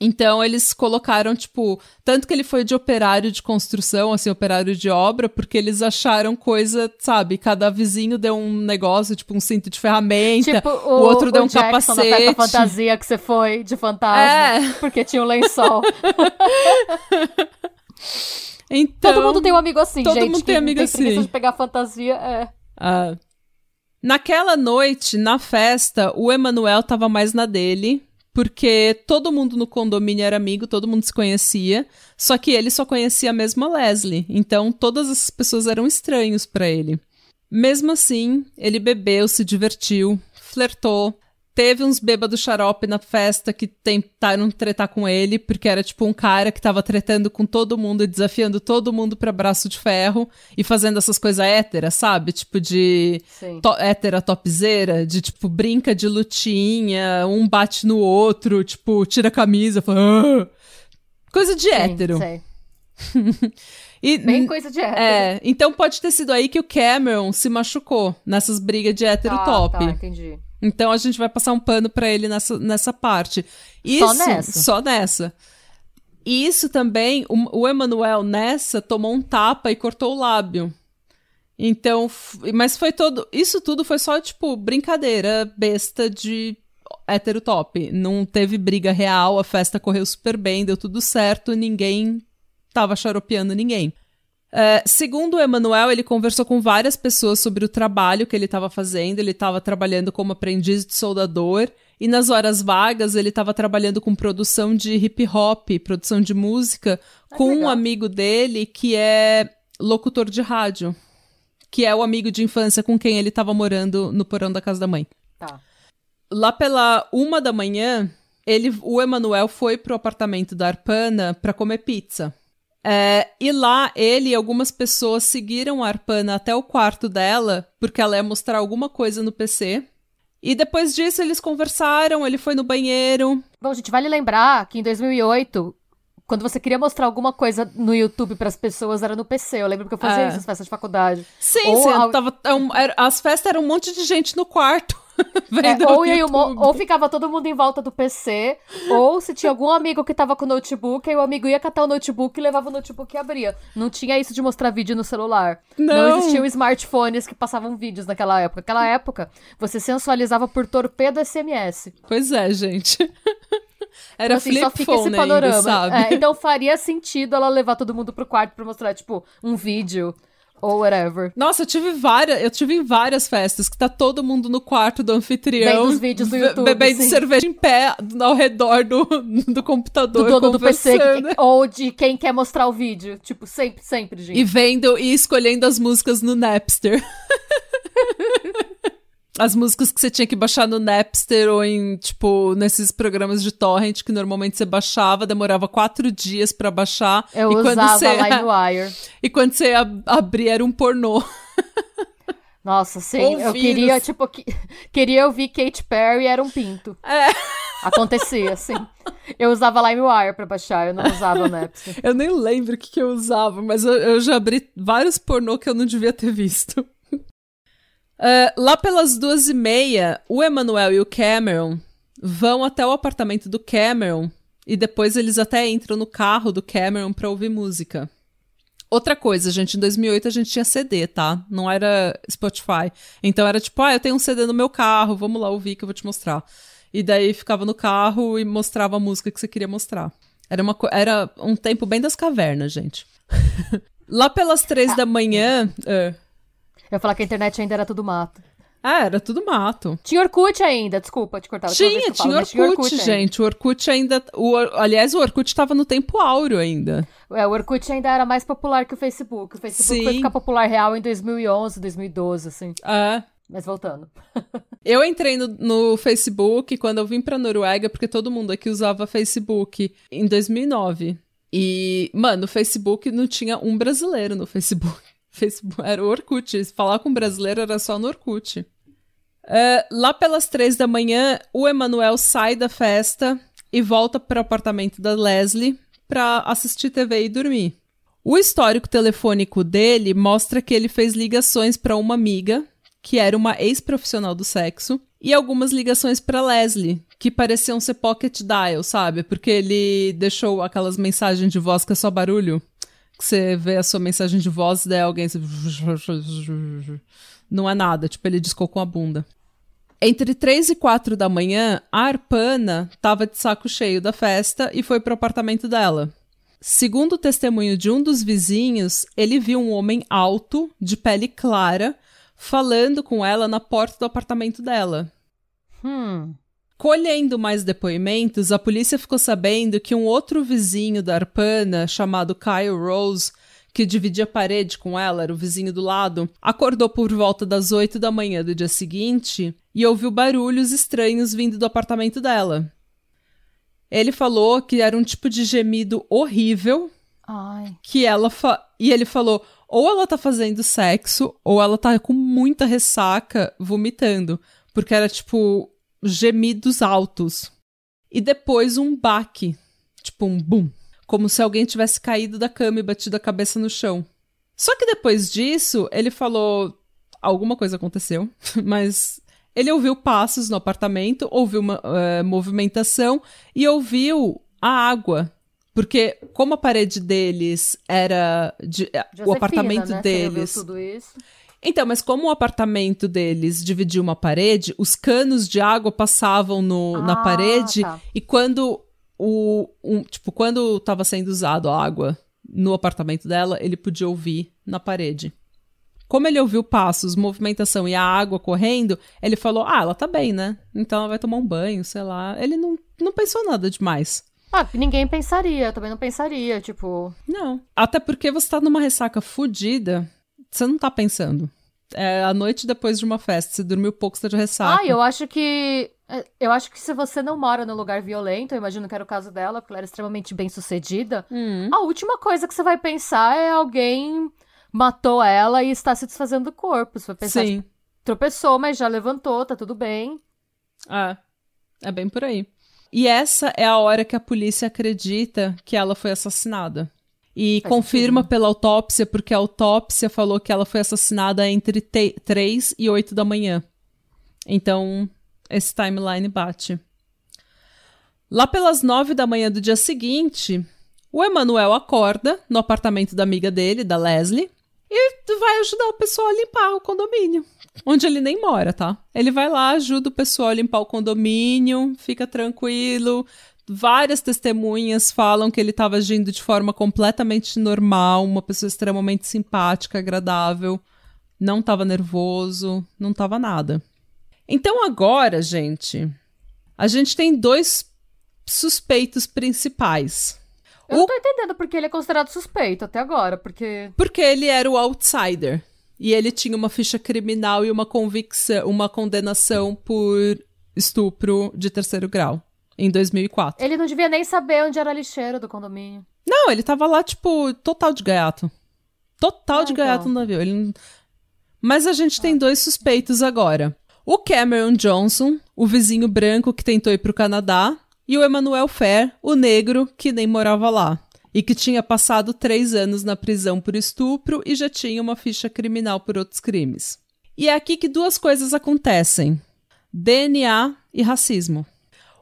então eles colocaram, tipo, tanto que ele foi de operário de construção, assim, operário de obra, porque eles acharam coisa, sabe, cada vizinho deu um negócio, tipo, um cinto de ferramenta, tipo, o, o outro deu um Jackson capacete. Da fantasia que você foi de fantasma, é. porque tinha um lençol. então, todo mundo tem um amigo assim, todo gente. Todo mundo tem amigo tem assim. de pegar fantasia, é. Ah. Naquela noite, na festa, o Emanuel tava mais na dele porque todo mundo no condomínio era amigo, todo mundo se conhecia, só que ele só conhecia a mesma Leslie, então todas as pessoas eram estranhos para ele. Mesmo assim, ele bebeu, se divertiu, flertou, Teve uns bêbados xarope na festa que tentaram tretar com ele, porque era tipo um cara que tava tretando com todo mundo e desafiando todo mundo pra braço de ferro e fazendo essas coisas héteras, sabe? Tipo de to hétera topzeira, de tipo brinca de lutinha, um bate no outro, tipo tira a camisa, fala, ah! coisa de Sim, hétero. Sei. E, Bem coisa de hétero. É, então pode ter sido aí que o Cameron se machucou nessas brigas de hétero ah, top. Tá, entendi. Então a gente vai passar um pano para ele nessa, nessa parte. Isso, só nessa. Só nessa. Isso também, o, o Emanuel nessa tomou um tapa e cortou o lábio. Então, mas foi todo. Isso tudo foi só, tipo, brincadeira besta de hétero top. Não teve briga real, a festa correu super bem, deu tudo certo, ninguém tava xaropeando ninguém. Uh, segundo o Emanuel, ele conversou com várias pessoas sobre o trabalho que ele estava fazendo. Ele estava trabalhando como aprendiz de soldador e nas horas vagas ele estava trabalhando com produção de hip hop, produção de música, ah, com um amigo dele que é locutor de rádio, que é o amigo de infância com quem ele estava morando no porão da casa da mãe. Tá. Lá pela uma da manhã, ele, o Emanuel foi pro apartamento da Arpana para comer pizza. É, e lá ele e algumas pessoas seguiram a Arpana até o quarto dela, porque ela ia mostrar alguma coisa no PC. E depois disso eles conversaram, ele foi no banheiro. Bom, gente, vale lembrar que em 2008, quando você queria mostrar alguma coisa no YouTube para as pessoas, era no PC. Eu lembro que eu fazia é. isso nas festas de faculdade. Sim, Ou sim. Tava, é as festas eram um monte de gente no quarto. É, ou, ou ficava todo mundo em volta do PC, ou se tinha algum amigo que tava com o notebook, aí o amigo ia catar o notebook e levava o notebook e abria. Não tinha isso de mostrar vídeo no celular. Não, Não existiam smartphones que passavam vídeos naquela época. Naquela época, você sensualizava por torpedo SMS. Pois é, gente. Era assim, flip só fica esse panorama. Ainda, sabe? É, então faria sentido ela levar todo mundo pro quarto pra mostrar, tipo, um vídeo ou whatever. Nossa, eu tive várias, eu tive em várias festas que tá todo mundo no quarto do anfitrião. Vendo os vídeos do YouTube. Bebendo sim. cerveja em pé ao redor do, do computador. Do dono do PC. Ou de quem quer mostrar o vídeo. Tipo, sempre, sempre, gente. E vendo e escolhendo as músicas no Napster. as músicas que você tinha que baixar no Napster ou em, tipo, nesses programas de torrent que normalmente você baixava, demorava quatro dias para baixar. Eu e usava quando você, LimeWire. E quando você abria era um pornô. Nossa, sim. Eu queria, tipo, que... queria ouvir Katy Perry era um pinto. É. Acontecia, assim. Eu usava LimeWire pra baixar, eu não usava Napster. eu nem lembro o que, que eu usava, mas eu, eu já abri vários pornô que eu não devia ter visto. Uh, lá pelas duas e meia, o Emmanuel e o Cameron vão até o apartamento do Cameron e depois eles até entram no carro do Cameron pra ouvir música. Outra coisa, gente, em 2008 a gente tinha CD, tá? Não era Spotify. Então era tipo, ah, eu tenho um CD no meu carro, vamos lá ouvir que eu vou te mostrar. E daí ficava no carro e mostrava a música que você queria mostrar. Era, uma, era um tempo bem das cavernas, gente. lá pelas três da manhã. Uh, eu ia falar que a internet ainda era tudo mato. Ah, era tudo mato. Tinha Orkut ainda, desculpa te cortar. Tinha, tinha, falo, Orkut, tinha Orkut, gente. O Orkut ainda. O, aliás, o Orkut estava no tempo áureo ainda. É, o Orkut ainda era mais popular que o Facebook. O Facebook Sim. foi ficar popular real em 2011, 2012, assim. É. Mas voltando. eu entrei no, no, Facebook quando eu vim pra Noruega, porque todo mundo aqui usava Facebook em 2009. E, mano, o Facebook não tinha um brasileiro no Facebook. Facebook, era o Orkut. Falar com brasileiro era só no Orkut. Uh, lá pelas três da manhã, o Emanuel sai da festa e volta para o apartamento da Leslie para assistir TV e dormir. O histórico telefônico dele mostra que ele fez ligações para uma amiga, que era uma ex-profissional do sexo, e algumas ligações para Leslie, que pareciam ser pocket dial, sabe? Porque ele deixou aquelas mensagens de voz que é só barulho. Que você vê a sua mensagem de voz e daí alguém. Não é nada, tipo, ele discou com a bunda. Entre 3 e 4 da manhã, a Arpana estava de saco cheio da festa e foi pro apartamento dela. Segundo o testemunho de um dos vizinhos, ele viu um homem alto, de pele clara, falando com ela na porta do apartamento dela. Hum. Colhendo mais depoimentos, a polícia ficou sabendo que um outro vizinho da Arpana, chamado Kyle Rose, que dividia a parede com ela, era o vizinho do lado, acordou por volta das 8 da manhã do dia seguinte e ouviu barulhos estranhos vindo do apartamento dela. Ele falou que era um tipo de gemido horrível. Ai. Que ela. E ele falou: ou ela tá fazendo sexo, ou ela tá com muita ressaca vomitando. Porque era tipo gemidos altos. E depois um baque, tipo um bum, como se alguém tivesse caído da cama e batido a cabeça no chão. Só que depois disso, ele falou alguma coisa aconteceu, mas ele ouviu passos no apartamento, ouviu uma uh, movimentação e ouviu a água. Porque, como a parede deles era. De, Josefina, o apartamento né? deles. tudo isso. Então, mas como o apartamento deles dividia uma parede, os canos de água passavam no, ah, na parede tá. e quando o um, tipo quando estava sendo usado a água no apartamento dela, ele podia ouvir na parede. Como ele ouviu passos, movimentação e a água correndo, ele falou: "Ah, ela tá bem, né? Então ela vai tomar um banho, sei lá". Ele não, não pensou nada demais. Ah, ninguém pensaria, também não pensaria, tipo. Não. Até porque você tá numa ressaca fodida, você não tá pensando. É a noite depois de uma festa, você dormiu pouco, você tá de ressaca. Ah, eu acho que. É, eu acho que se você não mora num lugar violento, eu imagino que era o caso dela, porque ela era extremamente bem sucedida, hum. a última coisa que você vai pensar é alguém matou ela e está se desfazendo do corpo. Você vai pensar, Sim. Tipo, tropeçou, mas já levantou, tá tudo bem. É, é bem por aí. E essa é a hora que a polícia acredita que ela foi assassinada. E Faz confirma sentido. pela autópsia, porque a autópsia falou que ela foi assassinada entre 3 e 8 da manhã. Então, esse timeline bate. Lá pelas 9 da manhã do dia seguinte, o Emanuel acorda no apartamento da amiga dele, da Leslie, e vai ajudar o pessoal a limpar o condomínio. Onde ele nem mora, tá? Ele vai lá, ajuda o pessoal a limpar o condomínio, fica tranquilo, Várias testemunhas falam que ele estava agindo de forma completamente normal, uma pessoa extremamente simpática, agradável, não estava nervoso, não estava nada. Então agora, gente, a gente tem dois suspeitos principais. Eu o... não tô entendendo porque ele é considerado suspeito até agora, porque. Porque ele era o outsider. E ele tinha uma ficha criminal e uma convicção, uma condenação por estupro de terceiro grau em 2004. Ele não devia nem saber onde era a lixeira do condomínio. Não, ele tava lá, tipo, total de gaiato. Total ah, de então. gaiato no navio. Ele... Mas a gente ah. tem dois suspeitos agora. O Cameron Johnson, o vizinho branco que tentou ir pro Canadá, e o Emmanuel Fair, o negro que nem morava lá. E que tinha passado três anos na prisão por estupro e já tinha uma ficha criminal por outros crimes. E é aqui que duas coisas acontecem: DNA e racismo.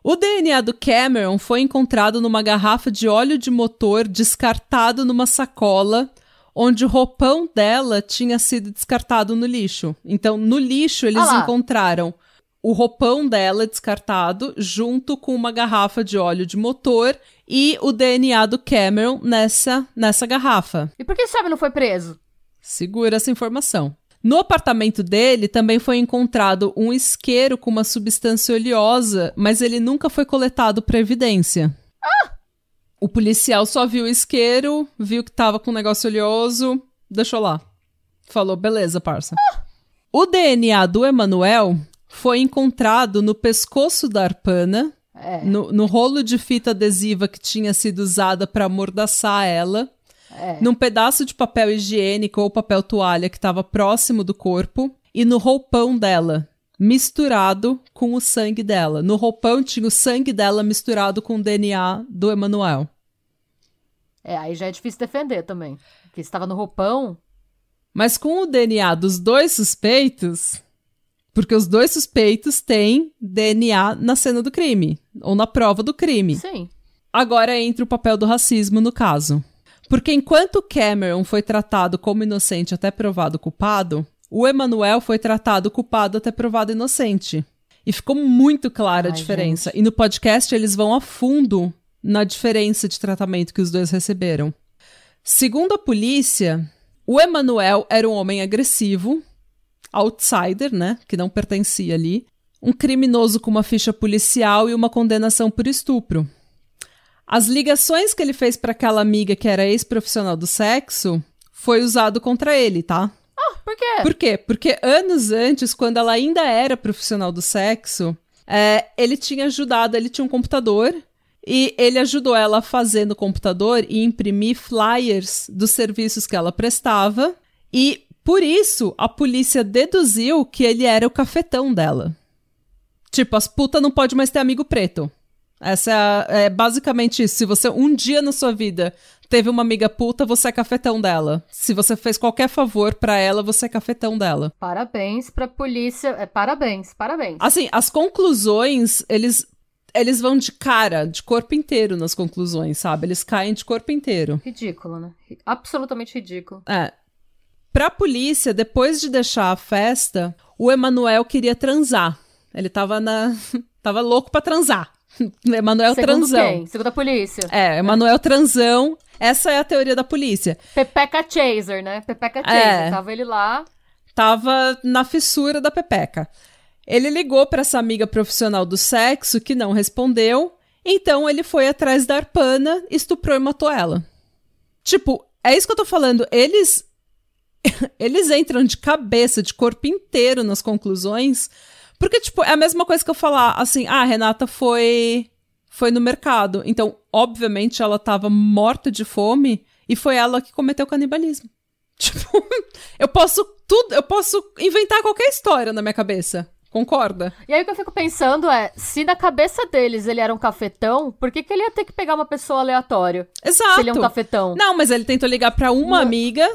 O DNA do Cameron foi encontrado numa garrafa de óleo de motor descartado numa sacola, onde o roupão dela tinha sido descartado no lixo. Então, no lixo, eles ah encontraram o roupão dela descartado junto com uma garrafa de óleo de motor e o DNA do Cameron nessa, nessa garrafa. E por que homem não foi preso? Segura essa informação. No apartamento dele também foi encontrado um isqueiro com uma substância oleosa, mas ele nunca foi coletado para evidência. Ah! O policial só viu o isqueiro, viu que tava com um negócio oleoso, deixou lá. Falou, beleza, parça. Ah! O DNA do Emanuel foi encontrado no pescoço da Arpana, é. no, no rolo de fita adesiva que tinha sido usada para amordaçar ela é. num pedaço de papel higiênico ou papel toalha que estava próximo do corpo e no roupão dela, misturado com o sangue dela. No roupão tinha o sangue dela misturado com o DNA do Emanuel. É, aí já é difícil defender também. Porque estava no roupão. Mas com o DNA dos dois suspeitos, porque os dois suspeitos têm DNA na cena do crime, ou na prova do crime. Sim. Agora entra o papel do racismo no caso. Porque enquanto Cameron foi tratado como inocente até provado culpado, o Emanuel foi tratado culpado até provado inocente. E ficou muito clara Ai, a diferença. Gente. E no podcast eles vão a fundo na diferença de tratamento que os dois receberam. Segundo a polícia, o Emanuel era um homem agressivo, outsider, né? Que não pertencia ali. Um criminoso com uma ficha policial e uma condenação por estupro. As ligações que ele fez para aquela amiga que era ex-profissional do sexo foi usado contra ele, tá? Ah, por quê? Por quê? Porque anos antes, quando ela ainda era profissional do sexo, é, ele tinha ajudado, ele tinha um computador e ele ajudou ela a fazer no computador e imprimir flyers dos serviços que ela prestava. E por isso a polícia deduziu que ele era o cafetão dela. Tipo, as putas não pode mais ter amigo preto. Essa é, é, basicamente isso. Se você um dia na sua vida teve uma amiga puta, você é cafetão dela. Se você fez qualquer favor para ela, você é cafetão dela. Parabéns pra polícia. É, parabéns, parabéns. Assim, as conclusões, eles eles vão de cara, de corpo inteiro nas conclusões, sabe? Eles caem de corpo inteiro. Ridículo, né? Absolutamente ridículo. É. Pra polícia, depois de deixar a festa, o Emanuel queria transar. Ele tava na. tava louco pra transar. Emanuel Transão. Quem? Segundo a polícia. É, Emanuel Transão. Essa é a teoria da polícia. Pepeca Chaser, né? Pepeca. Chaser. É. Tava ele lá. Tava na fissura da Pepeca. Ele ligou para essa amiga profissional do sexo que não respondeu, então ele foi atrás da Arpana, estuprou e matou ela. Tipo, é isso que eu tô falando. Eles eles entram de cabeça, de corpo inteiro nas conclusões, porque tipo, é a mesma coisa que eu falar assim: "Ah, a Renata foi foi no mercado". Então, obviamente ela tava morta de fome e foi ela que cometeu canibalismo. Tipo, eu posso tudo, eu posso inventar qualquer história na minha cabeça. Concorda? E aí o que eu fico pensando é, se na cabeça deles ele era um cafetão, por que, que ele ia ter que pegar uma pessoa aleatória? Exato. Se ele é um cafetão. Não, mas ele tentou ligar para uma amiga,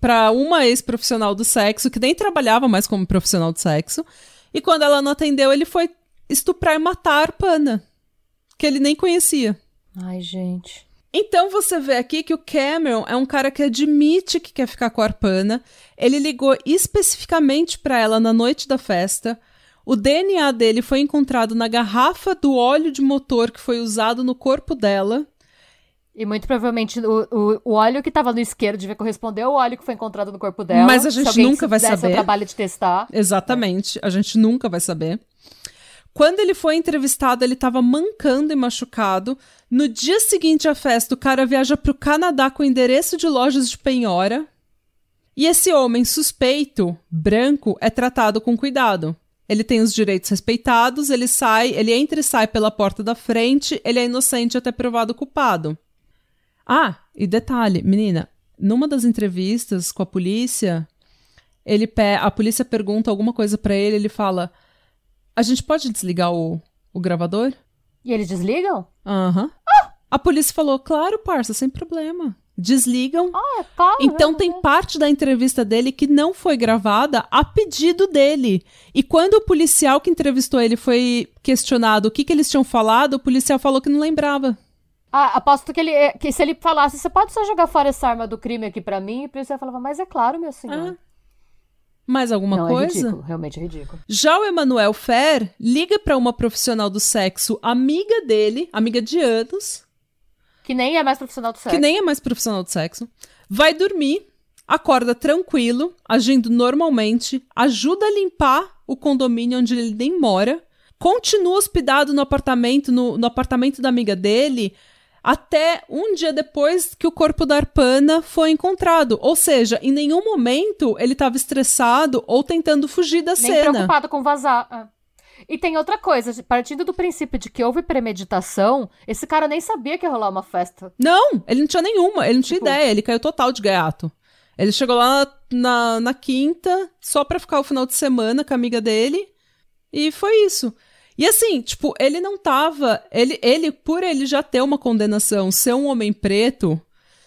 para uma ex-profissional do sexo, que nem trabalhava mais como profissional do sexo. E quando ela não atendeu, ele foi estuprar e matar a Pana, que ele nem conhecia. Ai, gente. Então você vê aqui que o Cameron é um cara que admite que quer ficar com a Arpana. Ele ligou especificamente para ela na noite da festa. O DNA dele foi encontrado na garrafa do óleo de motor que foi usado no corpo dela. E muito provavelmente o, o, o óleo que estava no isqueiro devia corresponder ao óleo que foi encontrado no corpo dela. Mas a gente nunca vai saber. o trabalho de testar. Exatamente. A gente nunca vai saber. Quando ele foi entrevistado, ele estava mancando e machucado. No dia seguinte à festa, o cara viaja para o Canadá com endereço de lojas de penhora. E esse homem suspeito, branco, é tratado com cuidado. Ele tem os direitos respeitados, ele sai, ele entra e sai pela porta da frente, ele é inocente até provado culpado. Ah, e detalhe, menina, numa das entrevistas com a polícia, ele a polícia pergunta alguma coisa para ele, ele fala: a gente pode desligar o, o gravador? E eles desligam? Aham. Uhum. Ah! A polícia falou, claro, parça, sem problema. Desligam. Ah, é claro. Então tem parte da entrevista dele que não foi gravada a pedido dele. E quando o policial que entrevistou ele foi questionado o que, que eles tinham falado, o policial falou que não lembrava. Ah, aposto que ele que se ele falasse, você pode só jogar fora essa arma do crime aqui para mim, o policial falava, mas é claro, meu senhor. Ah. Mais alguma Não, coisa? É ridículo, realmente é ridículo. Já o Emanuel Fer liga para uma profissional do sexo, amiga dele, amiga de anos. Que nem é mais profissional do sexo. Que nem é mais profissional do sexo. Vai dormir, acorda tranquilo, agindo normalmente, ajuda a limpar o condomínio onde ele nem mora, continua hospedado no apartamento, no, no apartamento da amiga dele, até um dia depois que o corpo da Arpana foi encontrado. Ou seja, em nenhum momento ele estava estressado ou tentando fugir da Nem cena. Nem preocupado com vazar. Ah. E tem outra coisa, partindo do princípio de que houve premeditação, esse cara nem sabia que ia rolar uma festa. Não, ele não tinha nenhuma, ele não tinha tipo... ideia, ele caiu total de gaiato. Ele chegou lá na, na quinta, só pra ficar o final de semana com a amiga dele, E foi isso. E assim, tipo, ele não tava. Ele, ele, por ele já ter uma condenação, ser um homem preto,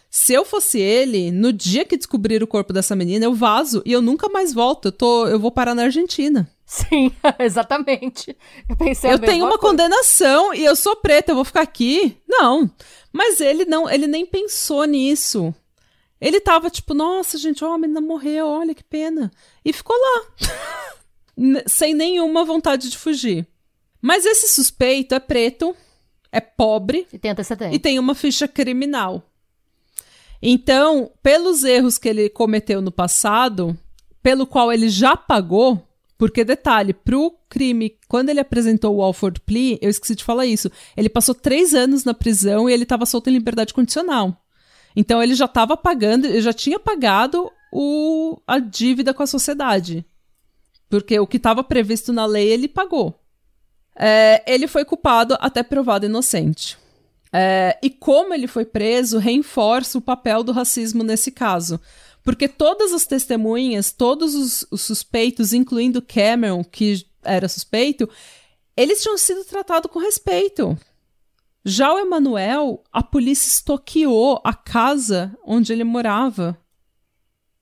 se eu fosse ele, no dia que descobrir o corpo dessa menina, eu vazo e eu nunca mais volto. Eu, tô, eu vou parar na Argentina. Sim, exatamente. Eu pensei Eu tenho uma coisa. condenação e eu sou preta, eu vou ficar aqui? Não. Mas ele não, ele nem pensou nisso. Ele tava tipo, nossa, gente, ó, a menina morreu, olha que pena. E ficou lá. Sem nenhuma vontade de fugir. Mas esse suspeito é preto, é pobre e tem. E tem uma ficha criminal. Então, pelos erros que ele cometeu no passado, pelo qual ele já pagou, porque, detalhe, pro crime, quando ele apresentou o Alford Plea, eu esqueci de falar isso, ele passou três anos na prisão e ele estava solto em liberdade condicional. Então ele já estava pagando, ele já tinha pagado o, a dívida com a sociedade. Porque o que estava previsto na lei ele pagou. É, ele foi culpado até provado inocente. É, e como ele foi preso, reforça o papel do racismo nesse caso. Porque todas as testemunhas, todos os, os suspeitos, incluindo Cameron, que era suspeito, eles tinham sido tratados com respeito. Já o Emanuel, a polícia estoqueou a casa onde ele morava.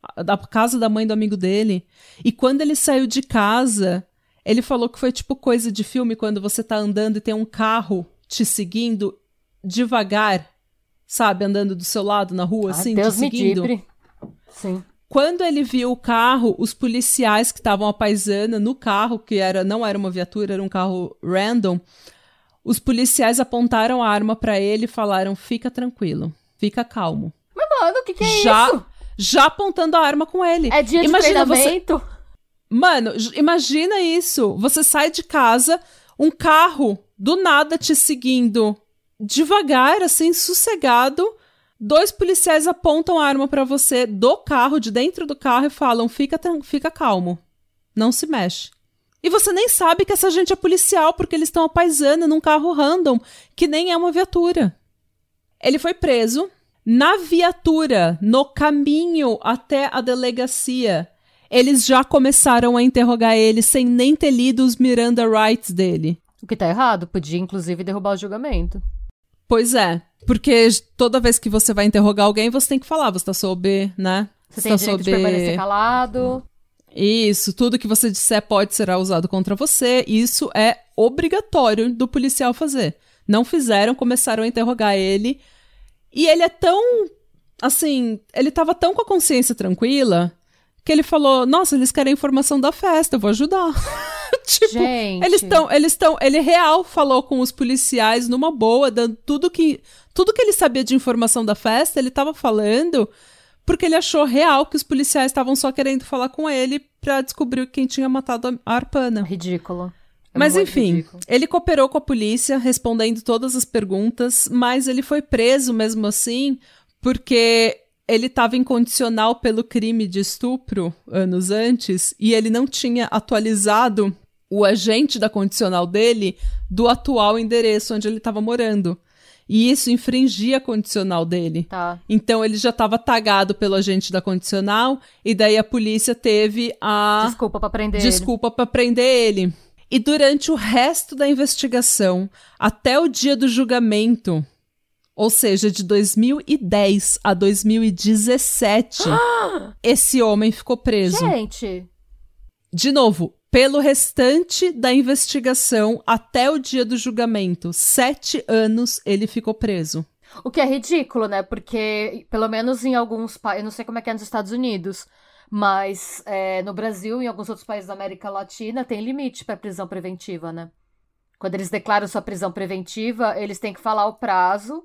A casa da mãe do amigo dele. E quando ele saiu de casa, ele falou que foi tipo coisa de filme quando você tá andando e tem um carro te seguindo devagar, sabe? Andando do seu lado na rua, ah, assim, Deus te seguindo. Me Sim. Quando ele viu o carro, os policiais que estavam a paisana no carro, que era não era uma viatura, era um carro random, os policiais apontaram a arma para ele e falaram: "Fica tranquilo, fica calmo". Mas mano, o que, que é já, isso? Já apontando a arma com ele. É dia imagina de treinamento? Você... Mano, imagina isso. Você sai de casa, um carro do nada te seguindo devagar, assim, sossegado Dois policiais apontam a arma para você do carro, de dentro do carro, e falam: fica, fica calmo, não se mexe. E você nem sabe que essa gente é policial, porque eles estão apaisando num carro random, que nem é uma viatura. Ele foi preso. Na viatura, no caminho até a delegacia, eles já começaram a interrogar ele sem nem ter lido os Miranda Rights dele. O que tá errado, podia inclusive derrubar o julgamento. Pois é. Porque toda vez que você vai interrogar alguém, você tem que falar, você tá sob, né? Você, você tem tá direito sob... de permanecer calado. Isso, tudo que você disser pode ser usado contra você. Isso é obrigatório do policial fazer. Não fizeram, começaram a interrogar ele. E ele é tão. Assim, ele tava tão com a consciência tranquila que ele falou: Nossa, eles querem informação da festa, eu vou ajudar. tipo, Gente. eles estão, eles estão, ele real falou com os policiais numa boa, dando tudo que, tudo que ele sabia de informação da festa, ele tava falando, porque ele achou real que os policiais estavam só querendo falar com ele para descobrir quem tinha matado a Arpana. Ridículo. É mas enfim, ele cooperou com a polícia, respondendo todas as perguntas, mas ele foi preso mesmo assim, porque ele estava incondicional pelo crime de estupro anos antes e ele não tinha atualizado o agente da condicional dele do atual endereço onde ele estava morando. E isso infringia a condicional dele. Tá. Então ele já estava tagado pelo agente da condicional e daí a polícia teve a desculpa para prender desculpa para prender ele. E durante o resto da investigação, até o dia do julgamento, ou seja, de 2010 a 2017, esse homem ficou preso. Gente. De novo, pelo restante da investigação até o dia do julgamento. Sete anos ele ficou preso. O que é ridículo, né? Porque, pelo menos em alguns países, eu não sei como é que é nos Estados Unidos, mas é, no Brasil e em alguns outros países da América Latina tem limite para prisão preventiva, né? Quando eles declaram sua prisão preventiva, eles têm que falar o prazo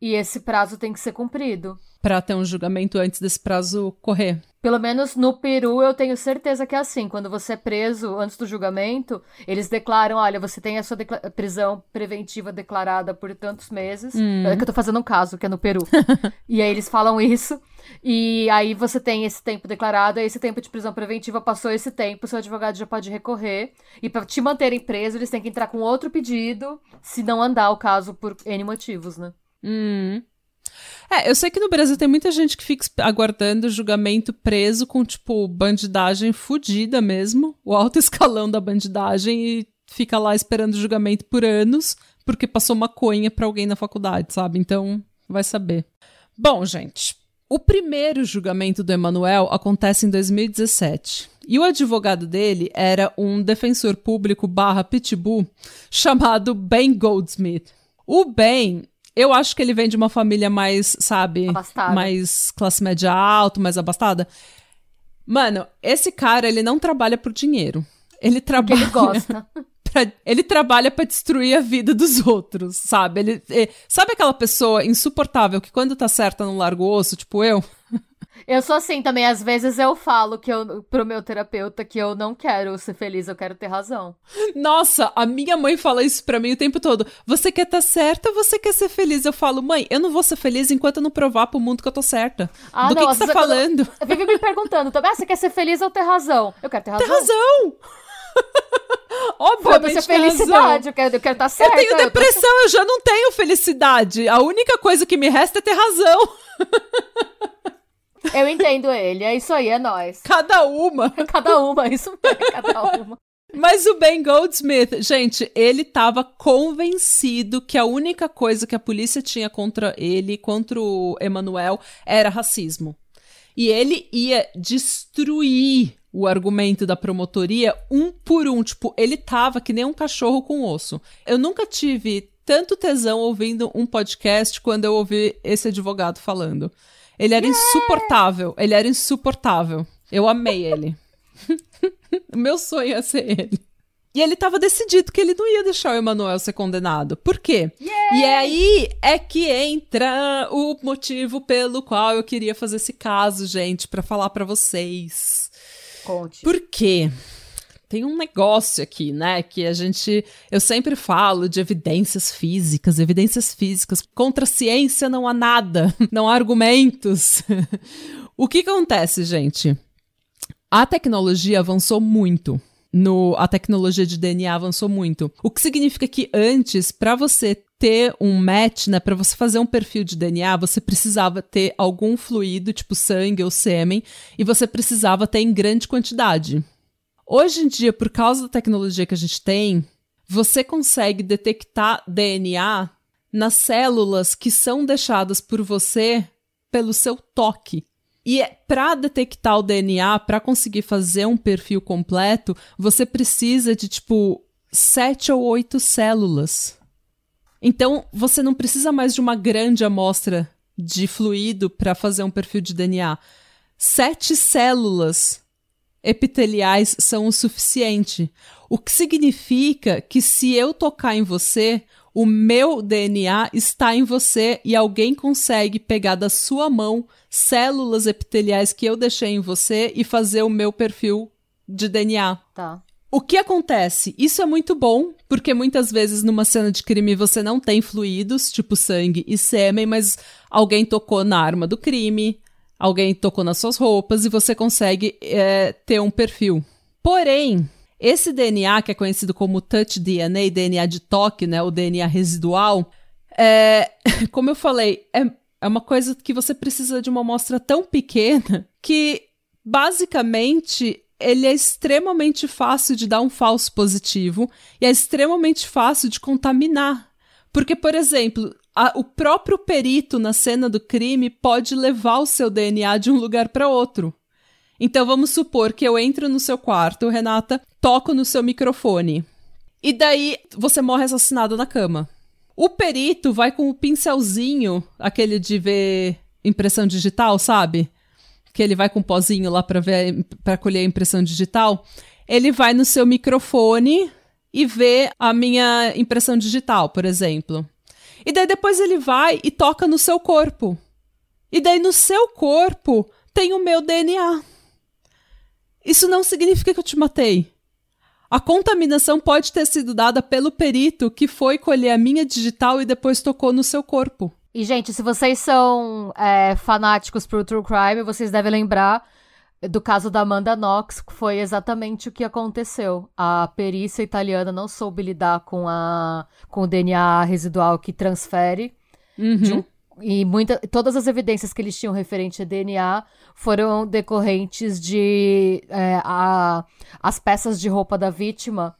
e esse prazo tem que ser cumprido. Para ter um julgamento antes desse prazo correr. Pelo menos no Peru eu tenho certeza que é assim. Quando você é preso antes do julgamento, eles declaram: olha, você tem a sua prisão preventiva declarada por tantos meses. Hum. É que eu tô fazendo um caso, que é no Peru. e aí eles falam isso. E aí você tem esse tempo declarado, esse tempo de prisão preventiva passou esse tempo, seu advogado já pode recorrer. E para te manterem preso, eles têm que entrar com outro pedido, se não andar o caso por N motivos, né? Hum. É, eu sei que no Brasil tem muita gente que fica aguardando julgamento preso com, tipo, bandidagem fodida mesmo, o alto escalão da bandidagem e fica lá esperando julgamento por anos porque passou maconha pra alguém na faculdade, sabe? Então, vai saber. Bom, gente, o primeiro julgamento do Emanuel acontece em 2017. E o advogado dele era um defensor público barra pitbull chamado Ben Goldsmith. O Ben, eu acho que ele vem de uma família mais, sabe, abastada. mais classe média alta, mais abastada. Mano, esse cara, ele não trabalha por dinheiro. Ele trabalha. Porque ele gosta. Pra, ele trabalha para destruir a vida dos outros, sabe? Ele, é, sabe aquela pessoa insuportável que quando tá certa não larga o osso, tipo eu? Eu sou assim também, às vezes eu falo que eu, pro meu terapeuta que eu não quero ser feliz, eu quero ter razão. Nossa, a minha mãe fala isso pra mim o tempo todo. Você quer estar tá certa, você quer ser feliz? Eu falo, mãe, eu não vou ser feliz enquanto eu não provar pro mundo que eu tô certa. Ah, Do não, que, que você tá falando? Eu, eu vivo me perguntando também, ah, você quer ser feliz ou ter razão? Eu quero ter razão. Ter razão! Obviamente. Foda-se felicidade, eu quero, eu quero estar certa. Eu tenho depressão, eu, tô... eu já não tenho felicidade. A única coisa que me resta é ter razão. Eu entendo ele, é isso aí, é nós. Cada uma. Cada uma, isso mesmo, cada uma. Mas o Ben Goldsmith, gente, ele estava convencido que a única coisa que a polícia tinha contra ele, contra o Emanuel, era racismo. E ele ia destruir o argumento da promotoria um por um. Tipo, ele tava que nem um cachorro com osso. Eu nunca tive tanto tesão ouvindo um podcast quando eu ouvi esse advogado falando. Ele era yeah! insuportável. Ele era insuportável. Eu amei ele. Meu sonho é ser ele. E ele estava decidido que ele não ia deixar o Emanuel ser condenado. Por quê? E aí é que entra o motivo pelo qual eu queria fazer esse caso, gente, para falar para vocês. Conte. Por quê? Tem um negócio aqui, né, que a gente, eu sempre falo de evidências físicas, evidências físicas. Contra a ciência não há nada, não há argumentos. o que acontece, gente? A tecnologia avançou muito. No, a tecnologia de DNA avançou muito. O que significa que antes, para você ter um match, né, para você fazer um perfil de DNA, você precisava ter algum fluido, tipo sangue ou sêmen, e você precisava ter em grande quantidade. Hoje em dia, por causa da tecnologia que a gente tem, você consegue detectar DNA nas células que são deixadas por você pelo seu toque. E é, para detectar o DNA, para conseguir fazer um perfil completo, você precisa de tipo sete ou oito células. Então, você não precisa mais de uma grande amostra de fluido para fazer um perfil de DNA. Sete células epiteliais são o suficiente. O que significa que se eu tocar em você, o meu DNA está em você e alguém consegue pegar da sua mão células epiteliais que eu deixei em você e fazer o meu perfil de DNA. Tá. O que acontece? Isso é muito bom, porque muitas vezes numa cena de crime você não tem fluidos, tipo sangue e sêmen, mas alguém tocou na arma do crime, alguém tocou nas suas roupas e você consegue é, ter um perfil. Porém, esse DNA, que é conhecido como touch DNA, DNA de toque, né, o DNA residual, é, como eu falei, é, é uma coisa que você precisa de uma amostra tão pequena que, basicamente, ele é extremamente fácil de dar um falso positivo e é extremamente fácil de contaminar. Porque, por exemplo, a, o próprio perito na cena do crime pode levar o seu DNA de um lugar para outro. Então vamos supor que eu entro no seu quarto, Renata, toco no seu microfone. E daí você morre assassinado na cama. O perito vai com o pincelzinho, aquele de ver impressão digital, sabe? Que ele vai com um pozinho lá para ver para colher a impressão digital. Ele vai no seu microfone e vê a minha impressão digital, por exemplo. E daí depois ele vai e toca no seu corpo. E daí no seu corpo tem o meu DNA. Isso não significa que eu te matei. A contaminação pode ter sido dada pelo perito que foi colher a minha digital e depois tocou no seu corpo. E, gente, se vocês são é, fanáticos pro True Crime, vocês devem lembrar do caso da Amanda Knox, foi exatamente o que aconteceu. A perícia italiana não soube lidar com, a, com o DNA residual que transfere uhum. um e muita, todas as evidências que eles tinham referente a DNA foram decorrentes de é, a, as peças de roupa da vítima,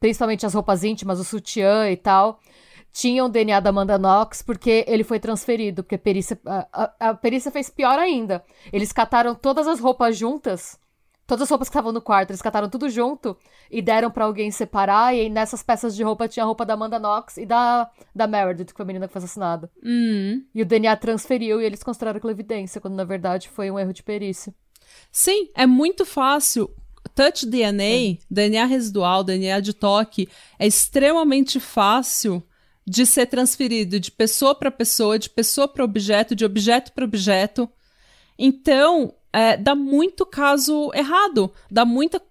principalmente as roupas íntimas, o sutiã e tal, tinham DNA da Amanda Knox porque ele foi transferido, porque a perícia, a, a, a perícia fez pior ainda. Eles cataram todas as roupas juntas Todas as roupas que estavam no quarto, eles cataram tudo junto e deram para alguém separar. E nessas peças de roupa tinha a roupa da Amanda Knox e da, da Meredith, que foi a menina que foi assassinada. Hum. E o DNA transferiu e eles consideraram aquela evidência, quando na verdade foi um erro de perícia. Sim, é muito fácil. Touch DNA, é. DNA residual, DNA de toque, é extremamente fácil de ser transferido de pessoa para pessoa, de pessoa para objeto, de objeto para objeto. Então, é, dá muito caso errado, dá, muita,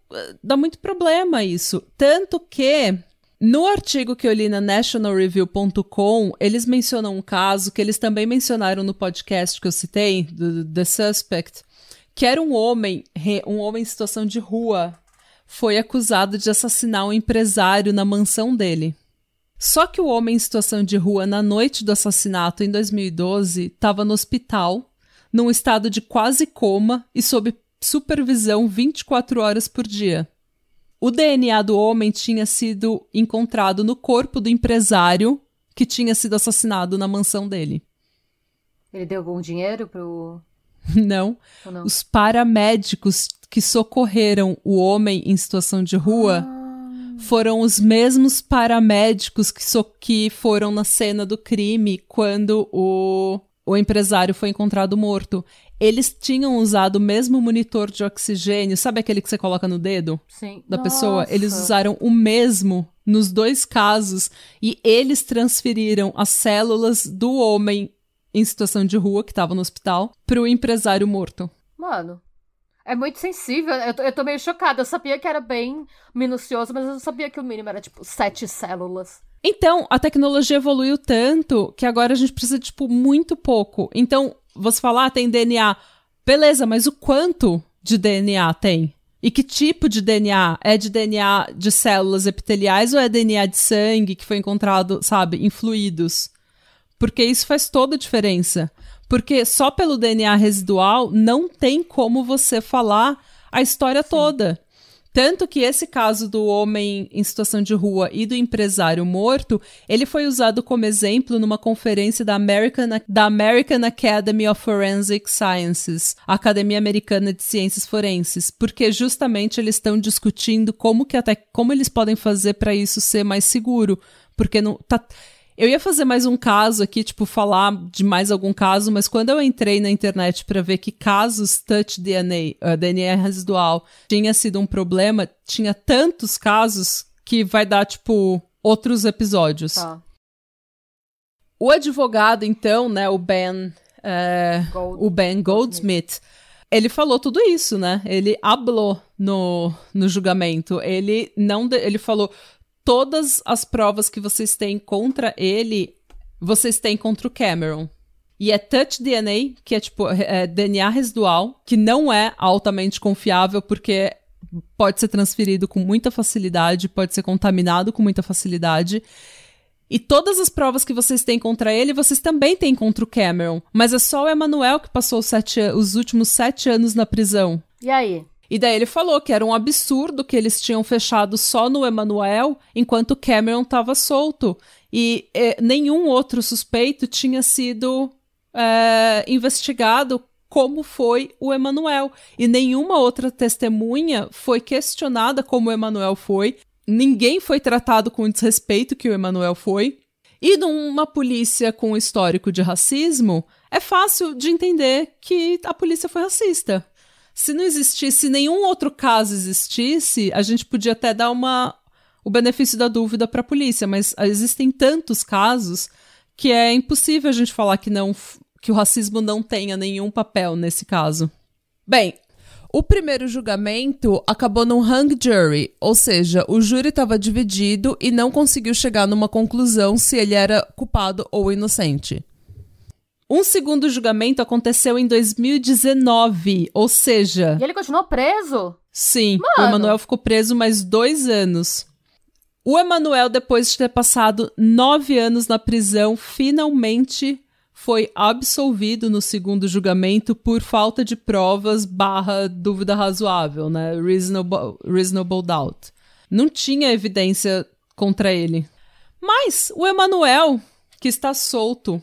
dá muito problema isso. Tanto que no artigo que eu li na nationalreview.com, eles mencionam um caso que eles também mencionaram no podcast que eu citei, do The Suspect, que era um homem, um homem em situação de rua, foi acusado de assassinar um empresário na mansão dele. Só que o homem em situação de rua, na noite do assassinato, em 2012, estava no hospital num estado de quase coma e sob supervisão 24 horas por dia. O DNA do homem tinha sido encontrado no corpo do empresário que tinha sido assassinado na mansão dele. Ele deu algum dinheiro pro. Não. não? Os paramédicos que socorreram o homem em situação de rua ah. Foram os mesmos paramédicos que, so que foram na cena do crime quando o o empresário foi encontrado morto. Eles tinham usado o mesmo monitor de oxigênio, sabe aquele que você coloca no dedo Sim. da Nossa. pessoa? Eles usaram o mesmo nos dois casos e eles transferiram as células do homem em situação de rua, que estava no hospital, para o empresário morto. Mano, é muito sensível. Eu tô, eu tô meio chocada. Eu sabia que era bem minucioso, mas eu não sabia que o mínimo era tipo sete células. Então, a tecnologia evoluiu tanto que agora a gente precisa, tipo, muito pouco. Então, você falar, ah, tem DNA. Beleza, mas o quanto de DNA tem? E que tipo de DNA? É de DNA de células epiteliais ou é DNA de sangue que foi encontrado, sabe, em fluidos? Porque isso faz toda a diferença. Porque só pelo DNA residual não tem como você falar a história Sim. toda. Tanto que esse caso do homem em situação de rua e do empresário morto, ele foi usado como exemplo numa conferência da American, da American Academy of Forensic Sciences, a Academia Americana de Ciências Forenses, porque justamente eles estão discutindo como que até como eles podem fazer para isso ser mais seguro, porque não tá eu ia fazer mais um caso aqui, tipo, falar de mais algum caso, mas quando eu entrei na internet para ver que casos touch DNA, uh, DNA residual, tinha sido um problema, tinha tantos casos que vai dar, tipo, outros episódios. Tá. O advogado, então, né, o Ben, Gold, o Ben Goldsmith, ele falou tudo isso, né? Ele hablou no, no julgamento. Ele não, de, ele falou todas as provas que vocês têm contra ele, vocês têm contra o Cameron. E é touch DNA, que é tipo é DNA residual, que não é altamente confiável porque pode ser transferido com muita facilidade, pode ser contaminado com muita facilidade. E todas as provas que vocês têm contra ele, vocês também têm contra o Cameron. Mas é só o Emanuel que passou os, sete, os últimos sete anos na prisão. E aí? E daí ele falou que era um absurdo que eles tinham fechado só no Emanuel, enquanto Cameron estava solto. E eh, nenhum outro suspeito tinha sido eh, investigado como foi o Emanuel. E nenhuma outra testemunha foi questionada como o Emanuel foi. Ninguém foi tratado com o desrespeito que o Emanuel foi. E numa polícia com histórico de racismo, é fácil de entender que a polícia foi racista se não existisse nenhum outro caso existisse, a gente podia até dar uma o benefício da dúvida para a polícia, mas existem tantos casos que é impossível a gente falar que não que o racismo não tenha nenhum papel nesse caso. Bem, o primeiro julgamento acabou num hung jury, ou seja, o júri estava dividido e não conseguiu chegar numa conclusão se ele era culpado ou inocente. Um segundo julgamento aconteceu em 2019, ou seja. E ele continuou preso? Sim, Mano. o Emanuel ficou preso mais dois anos. O Emanuel, depois de ter passado nove anos na prisão, finalmente foi absolvido no segundo julgamento por falta de provas barra dúvida razoável, né? Reasonable, reasonable doubt. Não tinha evidência contra ele. Mas o Emanuel, que está solto,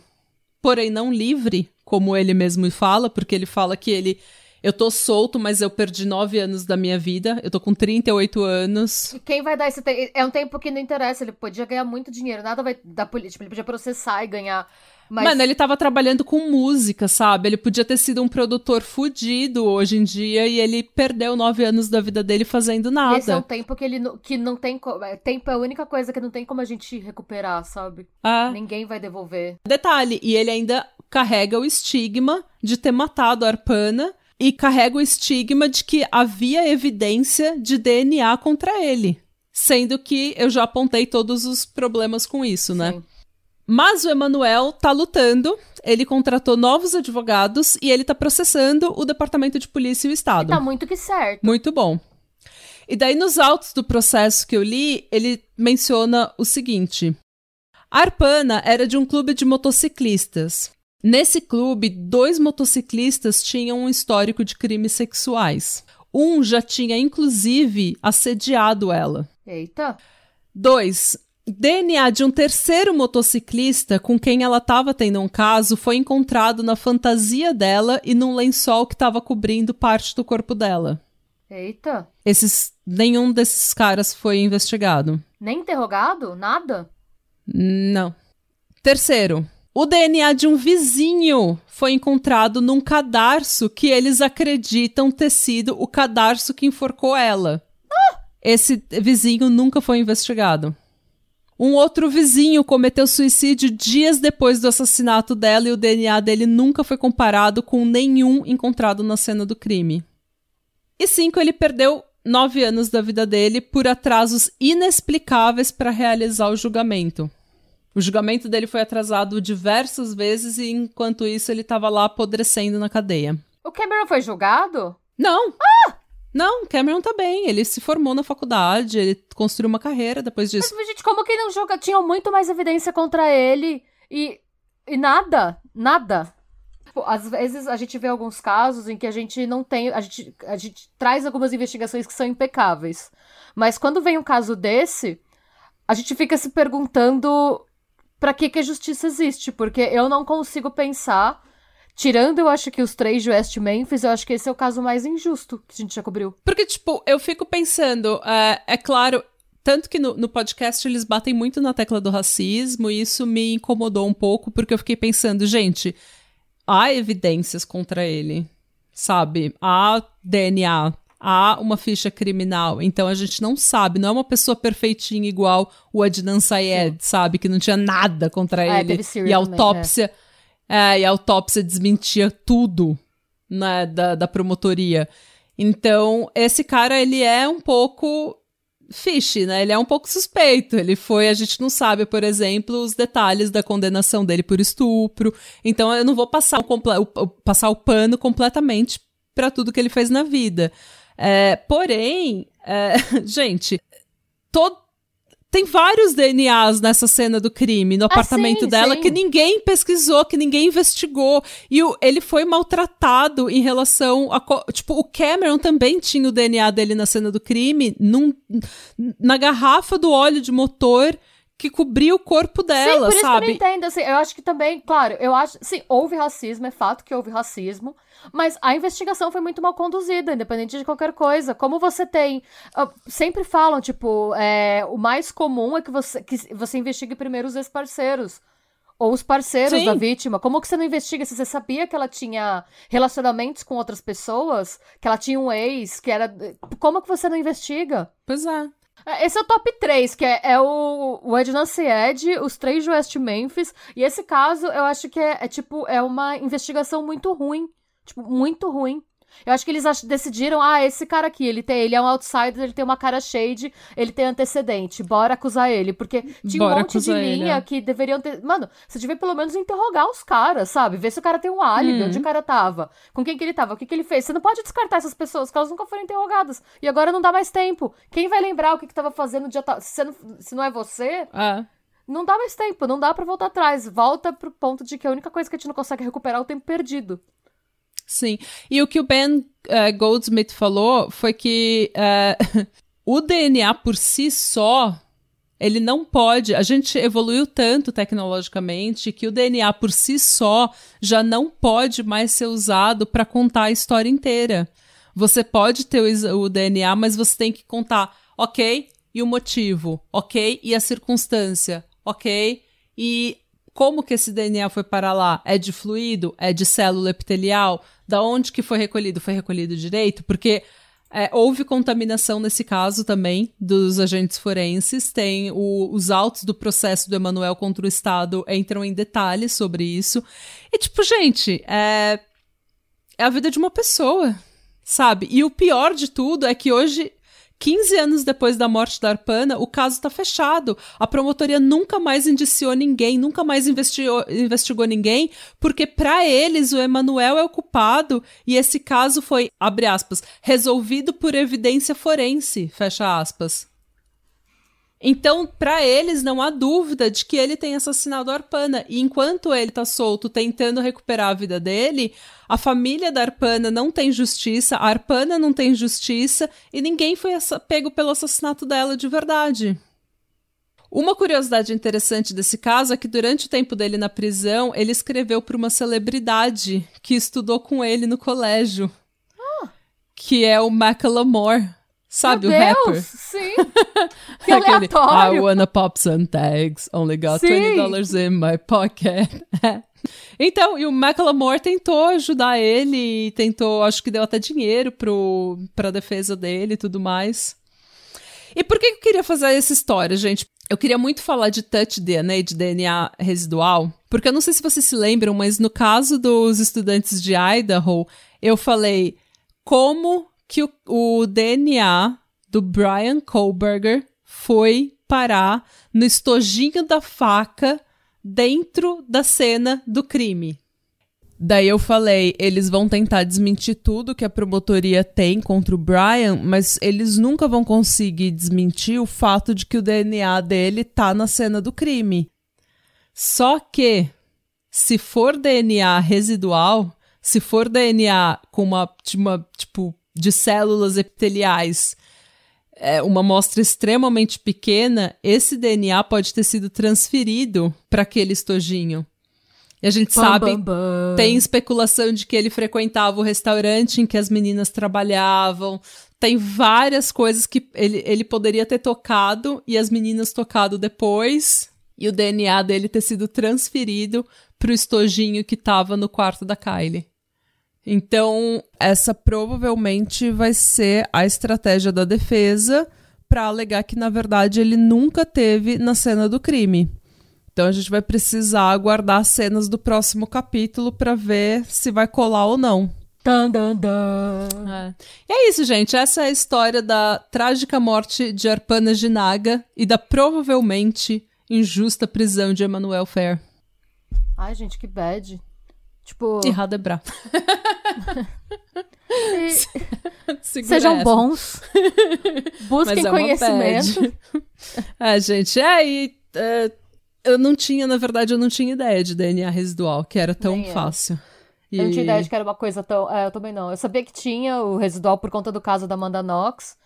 porém não livre, como ele mesmo fala, porque ele fala que ele eu tô solto, mas eu perdi nove anos da minha vida. Eu tô com 38 anos. Quem vai dar esse tempo? É um tempo que não interessa. Ele podia ganhar muito dinheiro. Nada vai dar política. Ele podia processar e ganhar. Mas... Mano, ele tava trabalhando com música, sabe? Ele podia ter sido um produtor fudido hoje em dia e ele perdeu nove anos da vida dele fazendo nada. esse é um tempo que ele que não tem. É, tempo é a única coisa que não tem como a gente recuperar, sabe? Ah. Ninguém vai devolver. Detalhe, e ele ainda carrega o estigma de ter matado a Arpana e carrega o estigma de que havia evidência de DNA contra ele. Sendo que eu já apontei todos os problemas com isso, né? Sim. Mas o Emanuel tá lutando, ele contratou novos advogados e ele tá processando o Departamento de Polícia e o Estado. E tá muito que certo. Muito bom. E daí, nos autos do processo que eu li, ele menciona o seguinte: a Arpana era de um clube de motociclistas. Nesse clube, dois motociclistas tinham um histórico de crimes sexuais. Um já tinha, inclusive, assediado ela. Eita! Dois, DNA de um terceiro motociclista com quem ela estava tendo um caso foi encontrado na fantasia dela e num lençol que estava cobrindo parte do corpo dela. Eita! Esses, nenhum desses caras foi investigado. Nem interrogado? Nada? Não. Terceiro, o DNA de um vizinho foi encontrado num cadarço que eles acreditam ter sido o cadarço que enforcou ela. Ah! Esse vizinho nunca foi investigado. Um outro vizinho cometeu suicídio dias depois do assassinato dela e o DNA dele nunca foi comparado com nenhum encontrado na cena do crime. E cinco, ele perdeu nove anos da vida dele por atrasos inexplicáveis para realizar o julgamento. O julgamento dele foi atrasado diversas vezes e enquanto isso ele estava lá apodrecendo na cadeia. O Cameron foi julgado? Não. Ah! Não, Cameron tá bem. Ele se formou na faculdade, ele construiu uma carreira depois disso. Mas, gente, como que não joga? Tinha muito mais evidência contra ele e. E nada. Nada. Tipo, às vezes a gente vê alguns casos em que a gente não tem. A gente, a gente traz algumas investigações que são impecáveis. Mas quando vem um caso desse, a gente fica se perguntando para que, que a justiça existe, porque eu não consigo pensar. Tirando, eu acho que os três de West Memphis, eu acho que esse é o caso mais injusto que a gente já cobriu. Porque, tipo, eu fico pensando, é, é claro, tanto que no, no, podcast eles batem muito na tecla do racismo, e isso me incomodou um pouco, porque eu fiquei pensando, gente, há evidências contra ele, sabe? Há DNA, há uma ficha criminal. Então a gente não sabe, não é uma pessoa perfeitinha igual o Adnan Syed, Sim. sabe? Que não tinha nada contra é, ele. E a autópsia. Também, é. É. e a autópsia desmentia tudo né, da, da promotoria. Então, esse cara, ele é um pouco fish, né? Ele é um pouco suspeito. Ele foi, a gente não sabe, por exemplo, os detalhes da condenação dele por estupro. Então eu não vou passar o, o passar o pano completamente para tudo que ele fez na vida. É, porém, é, gente, todo, tem vários DNAs nessa cena do crime, no ah, apartamento sim, dela, sim. que ninguém pesquisou, que ninguém investigou. E o, ele foi maltratado em relação a. Tipo, o Cameron também tinha o DNA dele na cena do crime, num, na garrafa do óleo de motor que cobria o corpo dela, sim, por sabe? Isso que eu entendo, assim, eu acho que também, claro, eu acho, sim, houve racismo, é fato que houve racismo, mas a investigação foi muito mal conduzida, independente de qualquer coisa. Como você tem, uh, sempre falam, tipo, é, o mais comum é que você, que você investigue primeiro os ex-parceiros ou os parceiros Sim. da vítima. Como que você não investiga se você sabia que ela tinha relacionamentos com outras pessoas, que ela tinha um ex, que era, como que você não investiga? Pois é. É, esse é o top 3, que é, é o, o Ednan Ed, os três de West Memphis. E esse caso, eu acho que é, é, tipo, é uma investigação muito ruim. Tipo, muito ruim. Eu acho que eles decidiram, ah, esse cara aqui, ele tem, ele é um outsider, ele tem uma cara shade, ele tem antecedente, bora acusar ele, porque tinha bora um monte de linha ele, é. que deveriam ter, mano, você devia pelo menos interrogar os caras, sabe? Ver se o cara tem um álibi, hum. onde o cara tava, com quem que ele tava, o que que ele fez. Você não pode descartar essas pessoas, porque elas nunca foram interrogadas. E agora não dá mais tempo. Quem vai lembrar o que que tava fazendo no dia tal? Se não, se não é você, é. não dá mais tempo, não dá para voltar atrás. Volta pro ponto de que a única coisa que a gente não consegue recuperar é o tempo perdido. Sim. E o que o Ben uh, Goldsmith falou foi que uh, o DNA por si só ele não pode. A gente evoluiu tanto tecnologicamente que o DNA por si só já não pode mais ser usado para contar a história inteira. Você pode ter o, o DNA, mas você tem que contar, ok, e o motivo, ok, e a circunstância, ok, e como que esse DNA foi para lá? É de fluido? É de célula epitelial? Da onde que foi recolhido? Foi recolhido direito? Porque é, houve contaminação nesse caso também dos agentes forenses. Tem o, os autos do processo do Emanuel contra o Estado entram em detalhes sobre isso. E, tipo, gente, é, é a vida de uma pessoa, sabe? E o pior de tudo é que hoje 15 anos depois da morte da Arpana, o caso está fechado. A promotoria nunca mais indiciou ninguém, nunca mais investigou, investigou ninguém, porque para eles o Emanuel é o culpado e esse caso foi, abre aspas, resolvido por evidência forense, fecha aspas. Então, para eles, não há dúvida de que ele tem assassinado a Arpana. E enquanto ele tá solto tentando recuperar a vida dele, a família da Arpana não tem justiça, a Arpana não tem justiça e ninguém foi pego pelo assassinato dela de verdade. Uma curiosidade interessante desse caso é que durante o tempo dele na prisão, ele escreveu para uma celebridade que estudou com ele no colégio, ah. que é o Macklemore. Sabe Meu o Deus, rapper? Sim. Que aleatório. I wanna pop some tags. Only got sim. 20 dollars in my pocket. então, e o Macklemore tentou ajudar ele, tentou, acho que deu até dinheiro pro, pra defesa dele e tudo mais. E por que eu queria fazer essa história, gente? Eu queria muito falar de touch DNA, de DNA residual, porque eu não sei se vocês se lembram, mas no caso dos estudantes de Idaho, eu falei como que o, o DNA do Brian Kohlberger foi parar no estojinho da faca dentro da cena do crime. Daí eu falei, eles vão tentar desmentir tudo que a promotoria tem contra o Brian, mas eles nunca vão conseguir desmentir o fato de que o DNA dele tá na cena do crime. Só que, se for DNA residual, se for DNA com uma, uma tipo, de células epiteliais é, uma amostra extremamente pequena, esse DNA pode ter sido transferido para aquele estojinho. E a gente bam, sabe, bam, bam. tem especulação de que ele frequentava o restaurante em que as meninas trabalhavam. Tem várias coisas que ele, ele poderia ter tocado e as meninas tocado depois. E o DNA dele ter sido transferido para o estojinho que estava no quarto da Kylie. Então, essa provavelmente vai ser a estratégia da defesa para alegar que, na verdade, ele nunca teve na cena do crime. Então, a gente vai precisar aguardar cenas do próximo capítulo para ver se vai colar ou não. Dun, dun, dun. É. E é isso, gente. Essa é a história da trágica morte de Arpana Ginaga e da provavelmente injusta prisão de Emmanuel Fair. Ai, gente, que bad. Tipo. E Radebra. Sejam essa. bons. Busquem é conhecimento. é, gente, é, e, é, eu não tinha, na verdade, eu não tinha ideia de DNA residual, que era tão fácil. E... Eu não tinha ideia de que era uma coisa tão. É, eu também não. Eu sabia que tinha o residual por conta do caso da Amanda Knox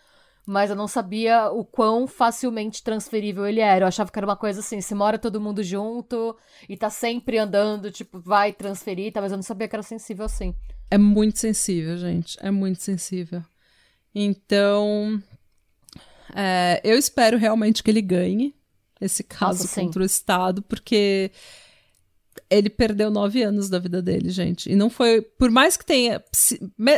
mas eu não sabia o quão facilmente transferível ele era. Eu achava que era uma coisa assim, se mora todo mundo junto e tá sempre andando, tipo, vai transferir, tá? mas eu não sabia que era sensível assim. É muito sensível, gente. É muito sensível. Então, é, eu espero realmente que ele ganhe esse caso Nossa, contra o Estado, porque ele perdeu nove anos da vida dele, gente. E não foi. Por mais que tenha.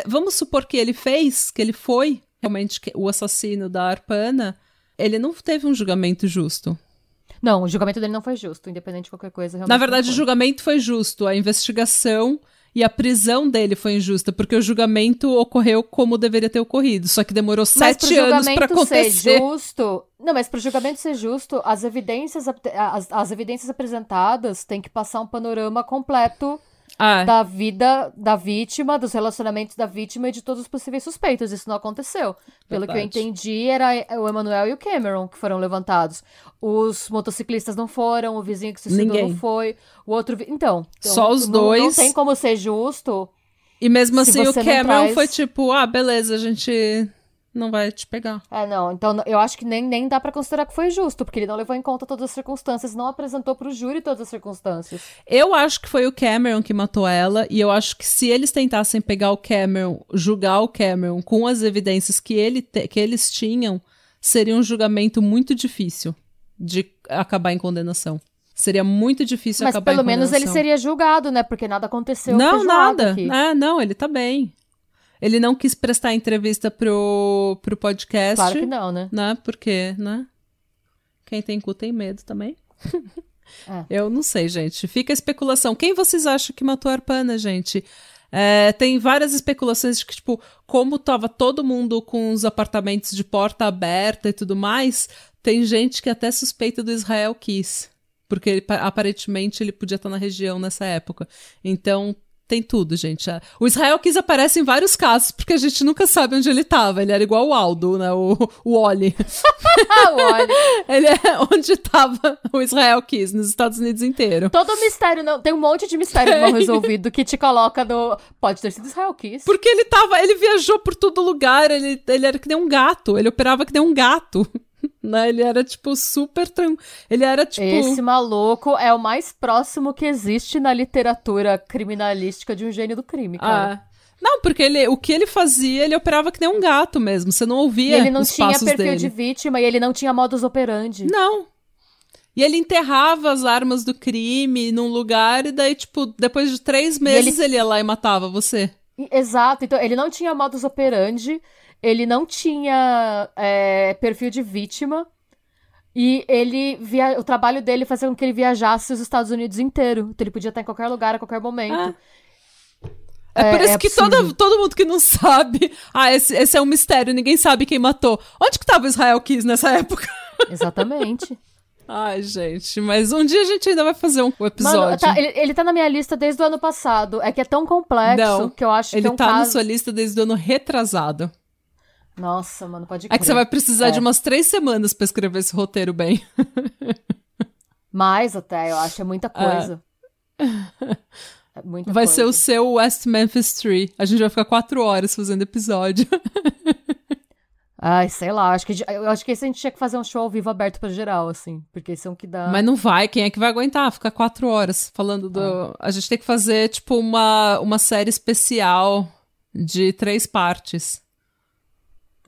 Vamos supor que ele fez, que ele foi realmente o assassino da Arpana, ele não teve um julgamento justo. Não, o julgamento dele não foi justo, independente de qualquer coisa. Na verdade, o julgamento foi justo. A investigação e a prisão dele foi injusta, porque o julgamento ocorreu como deveria ter ocorrido, só que demorou sete anos para acontecer. Ser justo, não, mas para o julgamento ser justo, as evidências, as, as evidências apresentadas têm que passar um panorama completo ah. da vida da vítima, dos relacionamentos da vítima e de todos os possíveis suspeitos. Isso não aconteceu. Pelo Verdade. que eu entendi, era o Emanuel e o Cameron que foram levantados. Os motociclistas não foram, o vizinho que se suicidou não foi, o outro. Então, então, só os não, dois. Não tem como ser justo. E mesmo assim, o Cameron traz... foi tipo, ah, beleza, a gente não vai te pegar. É, não. Então eu acho que nem, nem dá para considerar que foi justo, porque ele não levou em conta todas as circunstâncias, não apresentou pro júri todas as circunstâncias. Eu acho que foi o Cameron que matou ela, e eu acho que se eles tentassem pegar o Cameron, julgar o Cameron com as evidências que, ele te, que eles tinham, seria um julgamento muito difícil de acabar em condenação. Seria muito difícil Mas acabar em condenação. Mas pelo menos ele seria julgado, né? Porque nada aconteceu. Não, nada. Aqui. É, não, ele tá bem. Ele não quis prestar entrevista pro, pro podcast. Claro que não, né? né? Porque, né? Quem tem cu tem medo também. É. Eu não sei, gente. Fica a especulação. Quem vocês acham que matou a Arpana, gente? É, tem várias especulações de que, tipo, como tava todo mundo com os apartamentos de porta aberta e tudo mais, tem gente que até suspeita do Israel Kiss. Porque ele, aparentemente ele podia estar na região nessa época. Então, tem tudo, gente. O Israel Kiss aparece em vários casos, porque a gente nunca sabe onde ele tava. Ele era igual o Aldo, né? O, o Oli. o Oli. ele é onde tava o Israel Kiss, nos Estados Unidos inteiro. Todo mistério, não. Tem um monte de mistério não resolvido que te coloca no. Pode ter sido Israel Kiss. Porque ele tava. Ele viajou por todo lugar, ele, ele era que nem um gato. Ele operava que nem um gato. né? Ele era, tipo, super tranquilo. Ele era, tipo. Esse maluco é o mais próximo que existe na literatura criminalística de um gênio do crime, cara. Ah. Não, porque ele, o que ele fazia, ele operava que nem um gato mesmo. Você não ouvia. E ele não tinha perfil dele. de vítima e ele não tinha modus operandi. Não. E ele enterrava as armas do crime num lugar e daí, tipo, depois de três meses ele... ele ia lá e matava você. Exato. Então, ele não tinha modus operandi ele não tinha é, perfil de vítima. E ele via... o trabalho dele fazia com que ele viajasse os Estados Unidos inteiro. Então ele podia estar em qualquer lugar, a qualquer momento. É, é por isso é que todo, todo mundo que não sabe. Ah, esse, esse é um mistério, ninguém sabe quem matou. Onde que tava o Israel Kiss nessa época? Exatamente. Ai, gente, mas um dia a gente ainda vai fazer um episódio. Mano, tá, ele, ele tá na minha lista desde o ano passado. É que é tão complexo não, que eu acho que é um tá caso... na sua lista desde o ano retrasado. Nossa, mano, pode crer. É que você vai precisar é. de umas três semanas para escrever esse roteiro bem. Mais até, eu acho, é muita coisa. É. muita vai coisa. ser o seu West Memphis Tree. A gente vai ficar quatro horas fazendo episódio. Ai, sei lá, acho que, eu acho que esse a gente tinha que fazer um show ao vivo aberto pra geral, assim, porque esse é um que dá... Mas não vai, quem é que vai aguentar ficar quatro horas falando do... Ah. A gente tem que fazer, tipo, uma, uma série especial de três partes.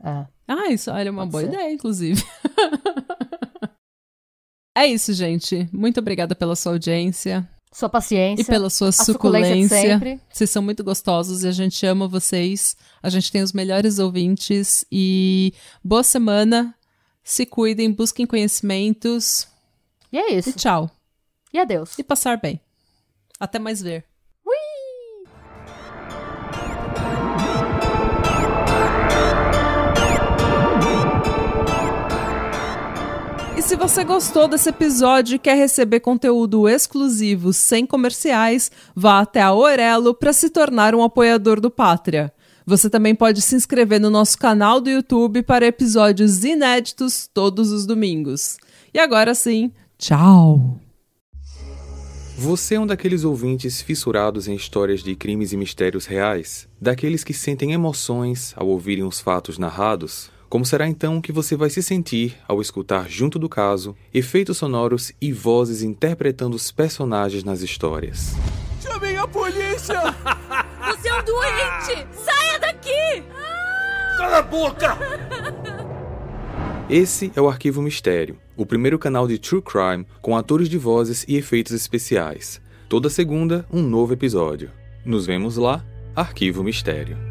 É. Ah, isso olha, é uma Pode boa ser. ideia, inclusive. é isso, gente. Muito obrigada pela sua audiência. Sua paciência. E pela sua suculência. suculência vocês são muito gostosos e a gente ama vocês. A gente tem os melhores ouvintes. E boa semana. Se cuidem, busquem conhecimentos. E é isso. E tchau. E adeus. E passar bem. Até mais ver. Se você gostou desse episódio e quer receber conteúdo exclusivo sem comerciais, vá até a Orelo para se tornar um apoiador do Pátria. Você também pode se inscrever no nosso canal do YouTube para episódios inéditos todos os domingos. E agora sim, tchau! Você é um daqueles ouvintes fissurados em histórias de crimes e mistérios reais? Daqueles que sentem emoções ao ouvirem os fatos narrados? Como será então que você vai se sentir ao escutar junto do caso efeitos sonoros e vozes interpretando os personagens nas histórias? Chamem a polícia! Você é um doente! Saia daqui! Cala a boca! Esse é o Arquivo Mistério, o primeiro canal de True Crime com atores de vozes e efeitos especiais. Toda segunda, um novo episódio. Nos vemos lá, Arquivo Mistério.